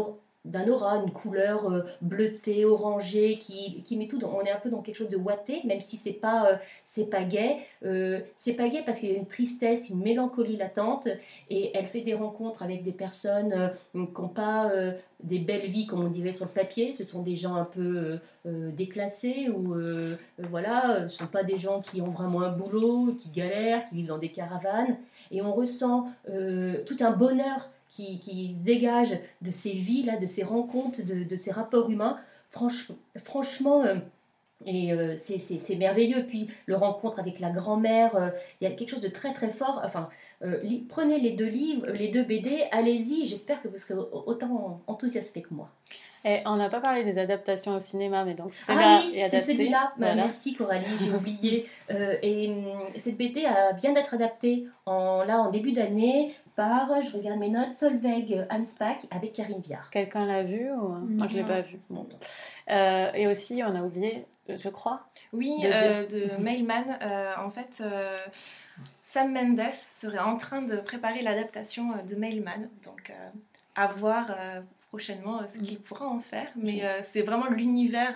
aura, une couleur euh, bleutée, orangée, qui, qui met tout. on est un peu dans quelque chose de ouaté, même si c'est pas, euh, c'est pas gay. Euh, c'est pas gay parce qu'il y a une tristesse, une mélancolie latente, et elle fait des rencontres avec des personnes qui n'ont pas des belles vies, comme on dirait sur le papier. Ce sont des gens un peu déclassés, ou voilà, ce sont pas des gens qui ont vraiment un boulot, qui galèrent, qui vivent dans des caravanes. Et on ressent tout un bonheur qui, se dégage de ces vies-là, de ces rencontres, de, de ces rapports humains. franchement, euh, et euh, c'est merveilleux. Puis le rencontre avec la grand-mère, euh, il y a quelque chose de très très fort. Enfin, prenez les deux livres, les deux BD, allez-y. J'espère que vous serez autant enthousiasmé que moi. Et on n'a pas parlé des adaptations au cinéma, mais donc ah oui, c'est celui-là. Bah, merci Coralie, j'ai (laughs) oublié. et hum, cette BD a, vient d'être adaptée en, là en début d'année par, je regarde mes notes, Solveig Hanspach avec Karine Viard. Quelqu'un l'a vu ou... Moi, je ne l'ai pas vu. Euh, et aussi, on a oublié, je crois. Oui, de, euh, Mailman. Euh, en fait, Sam Mendes serait en train de préparer l'adaptation de Mailman. Donc, à voir prochainement ce qu'il pourra en faire. Mais c'est vraiment l'univers.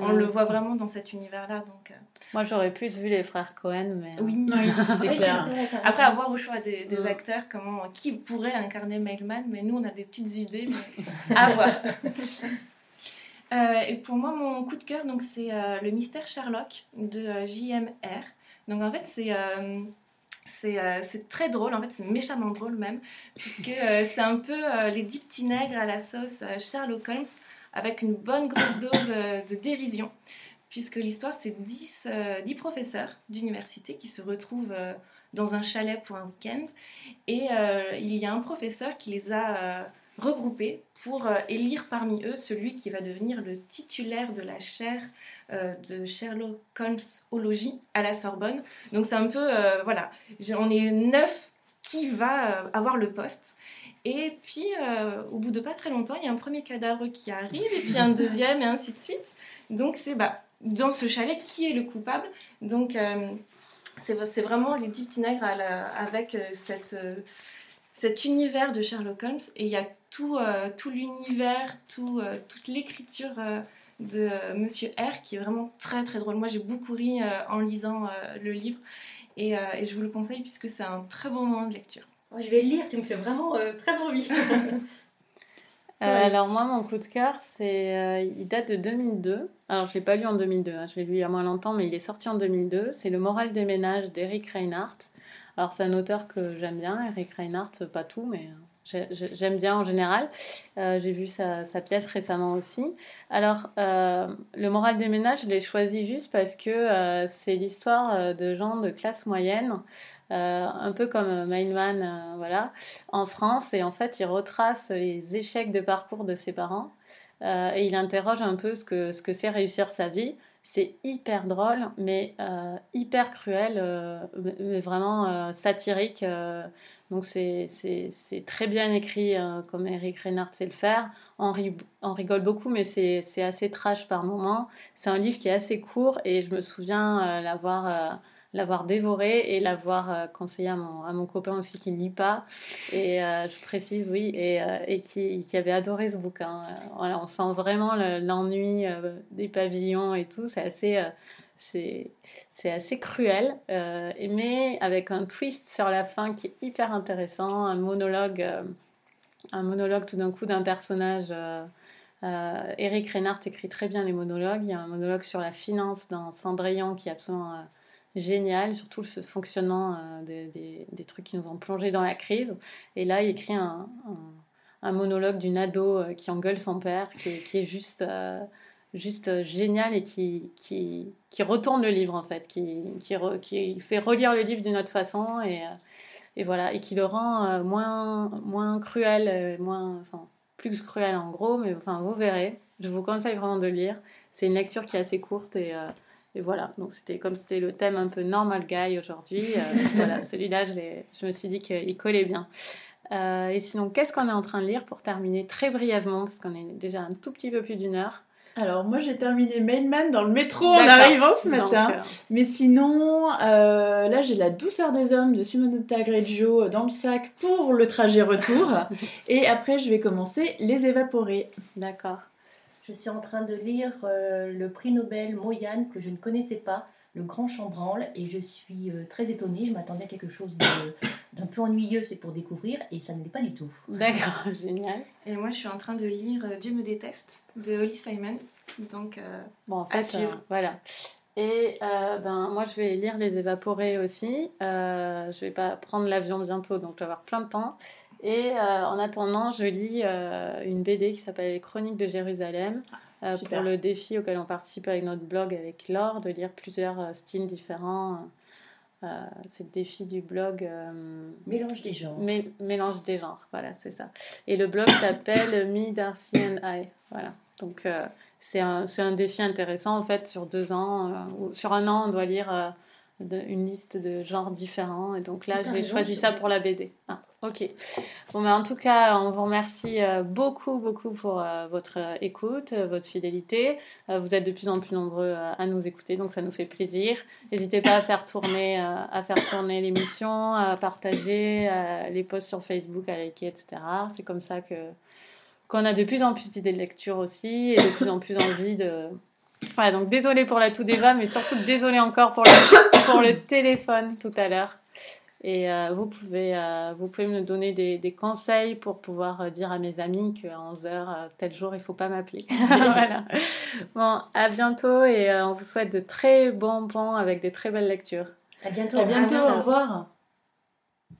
on le voit vraiment dans cet univers-là. Donc, moi, j'aurais plus vu les frères Cohen, mais. (laughs) Oui, c'est clair. Après, avoir au choix des, acteurs, comment, qui pourrait incarner Mailman, mais nous, on a des petites idées, mais (laughs) à voir. (laughs) Euh, et pour moi, mon coup de cœur, donc, c'est euh, le mystère Sherlock de euh, JMR. Donc, en fait, c'est. c'est très drôle, en fait c'est méchamment drôle même, puisque c'est un peu les dix petits nègres à la sauce Sherlock Holmes avec une bonne grosse dose de dérision puisque l'histoire, c'est 10, euh, professeurs d'université qui se retrouvent euh, dans un chalet pour un week-end. Et euh, il y a un professeur qui les a regroupés pour élire parmi eux celui qui va devenir le titulaire de la chaire de Sherlock Holmes à la Sorbonne. Donc c'est un peu, voilà, on est neuf qui va avoir le poste. Et puis, au bout de pas très longtemps, il y a un premier cadavre qui arrive, et puis un (laughs) deuxième, et ainsi de suite. Donc, c'est bah, dans ce chalet qui est le coupable? Donc euh, c'est vraiment les dix petits nègres avec euh, cette, euh, cet univers de Sherlock Holmes et il y a tout, tout l'univers, tout, toute l'écriture de Monsieur R qui est vraiment très très drôle. Moi j'ai beaucoup ri en lisant le livre et, et, je vous le conseille puisque c'est un très bon moment de lecture. Je vais le lire, tu me fais vraiment très envie. (laughs) Euh, alors moi, mon coup de cœur, c'est, euh, il date de 2002. Alors je l'ai pas lu en 2002, hein, je l'ai lu il y a moins longtemps, mais il est sorti en 2002. C'est Le Moral des ménages d'Eric Reinhardt. Alors c'est un auteur que j'aime bien, Eric Reinhardt, pas tout, mais euh, j'aime bien en général. J'ai vu sa, pièce récemment aussi. Alors Le Moral des ménages, je l'ai choisi juste parce que c'est l'histoire de gens de classe moyenne euh, un peu comme Mailman, euh, voilà, en France. Et en fait, il retrace les échecs de parcours de ses parents euh, et il interroge un peu ce que c'est réussir sa vie. C'est hyper drôle, mais hyper cruel, mais vraiment satirique. donc c'est très bien écrit, comme Eric Reinhardt sait le faire. On, rigole beaucoup, mais c'est assez trash par moments. C'est un livre qui est assez court et je me souviens l'avoir l'avoir dévoré et l'avoir conseillé à mon, à mon, copain aussi qui ne lit pas. Et je précise, oui, et, et qui, qui, avait adoré ce bouquin. Voilà, on sent vraiment l'ennui des pavillons et tout. C'est assez c'est assez cruel, euh, mais avec un twist sur la fin qui est hyper intéressant, un monologue, euh, un monologue tout d'un coup d'un personnage. Euh, Eric Reinhardt écrit très bien les monologues. Il y a un monologue sur la finance dans Cendrillon qui est absolument génial, surtout le fonctionnement des, des, trucs qui nous ont plongé dans la crise. Et là, il écrit un, un, monologue d'une ado qui engueule son père, qui, est juste juste euh, génial et qui, qui, qui, retourne le livre en fait, qui, qui, qui fait relire le livre d'une autre façon et, euh, et, voilà, et qui le rend euh, moins, moins cruel, moins, enfin, plus cruel en gros, mais enfin vous verrez. Je vous conseille vraiment de lire. C'est une lecture qui est assez courte et, et voilà. Donc c'était comme c'était le thème un peu normal guy aujourd'hui. (laughs) voilà, celui-là, je me suis dit qu'il collait bien. et sinon, qu'est-ce qu'on est en train de lire pour terminer très brièvement, parce qu'on est déjà un tout petit peu plus d'une heure? Alors moi j'ai terminé Mailman dans le métro en arrivant ce matin. Euh, Mais sinon, euh, là j'ai La douceur des hommes de Simonetta Greggio dans le sac pour le trajet retour. (laughs) Et après je vais commencer Les évaporés. D'accord. Je suis en train de lire euh, le prix Nobel Moyane que je ne connaissais pas le grand chambranle et je suis euh, très étonnée. Je m'attendais à quelque chose d'un peu ennuyeux, c'est pour découvrir, et ça ne l'est pas du tout. D'accord, (laughs) génial. Et moi, je suis en train de lire euh, Dieu me déteste de Holly Simon. Donc, euh, bon, en fait, voilà. Et ben, moi, je vais lire Les Évaporés aussi. je vais pas prendre l'avion bientôt, donc je vais avoir plein de temps. Et en attendant, je lis une BD qui s'appelle Les Chroniques de Jérusalem. Euh, pour le défi auquel on participe avec notre blog avec Laure, de lire plusieurs euh, styles différents. Euh, c'est le défi du blog. mélange des genres. mélange des genres, voilà, c'est ça. Et le blog s'appelle (coughs) Me, Darcy and I. Voilà. Donc c'est un, un, défi intéressant en fait sur deux ans. ou sur un an, on doit lire une liste de genres différents. Et donc là, j'ai choisi ça pour la BD. Ah. Ok. Bon, mais en tout cas, on vous remercie euh, beaucoup, beaucoup pour euh, votre euh, écoute, votre fidélité. Vous êtes de plus en plus nombreux à nous écouter, donc ça nous fait plaisir. N'hésitez pas à faire tourner, à faire tourner l'émission, à partager les posts sur Facebook, à liker, etc. C'est comme ça que qu'on a de plus en plus d'idées de lecture aussi et de plus en plus envie de. Voilà, donc désolé pour la tout débat, mais surtout désolé encore pour le, pour le téléphone tout à l'heure. Et euh, vous, pouvez, euh, vous pouvez me donner des, des conseils pour pouvoir euh, dire à mes amis qu'à 11h, tel jour, il ne faut pas m'appeler. (laughs) voilà. Bon, à bientôt et on vous souhaite de très bons bons avec des très belles lectures. À bientôt. À bientôt, au revoir.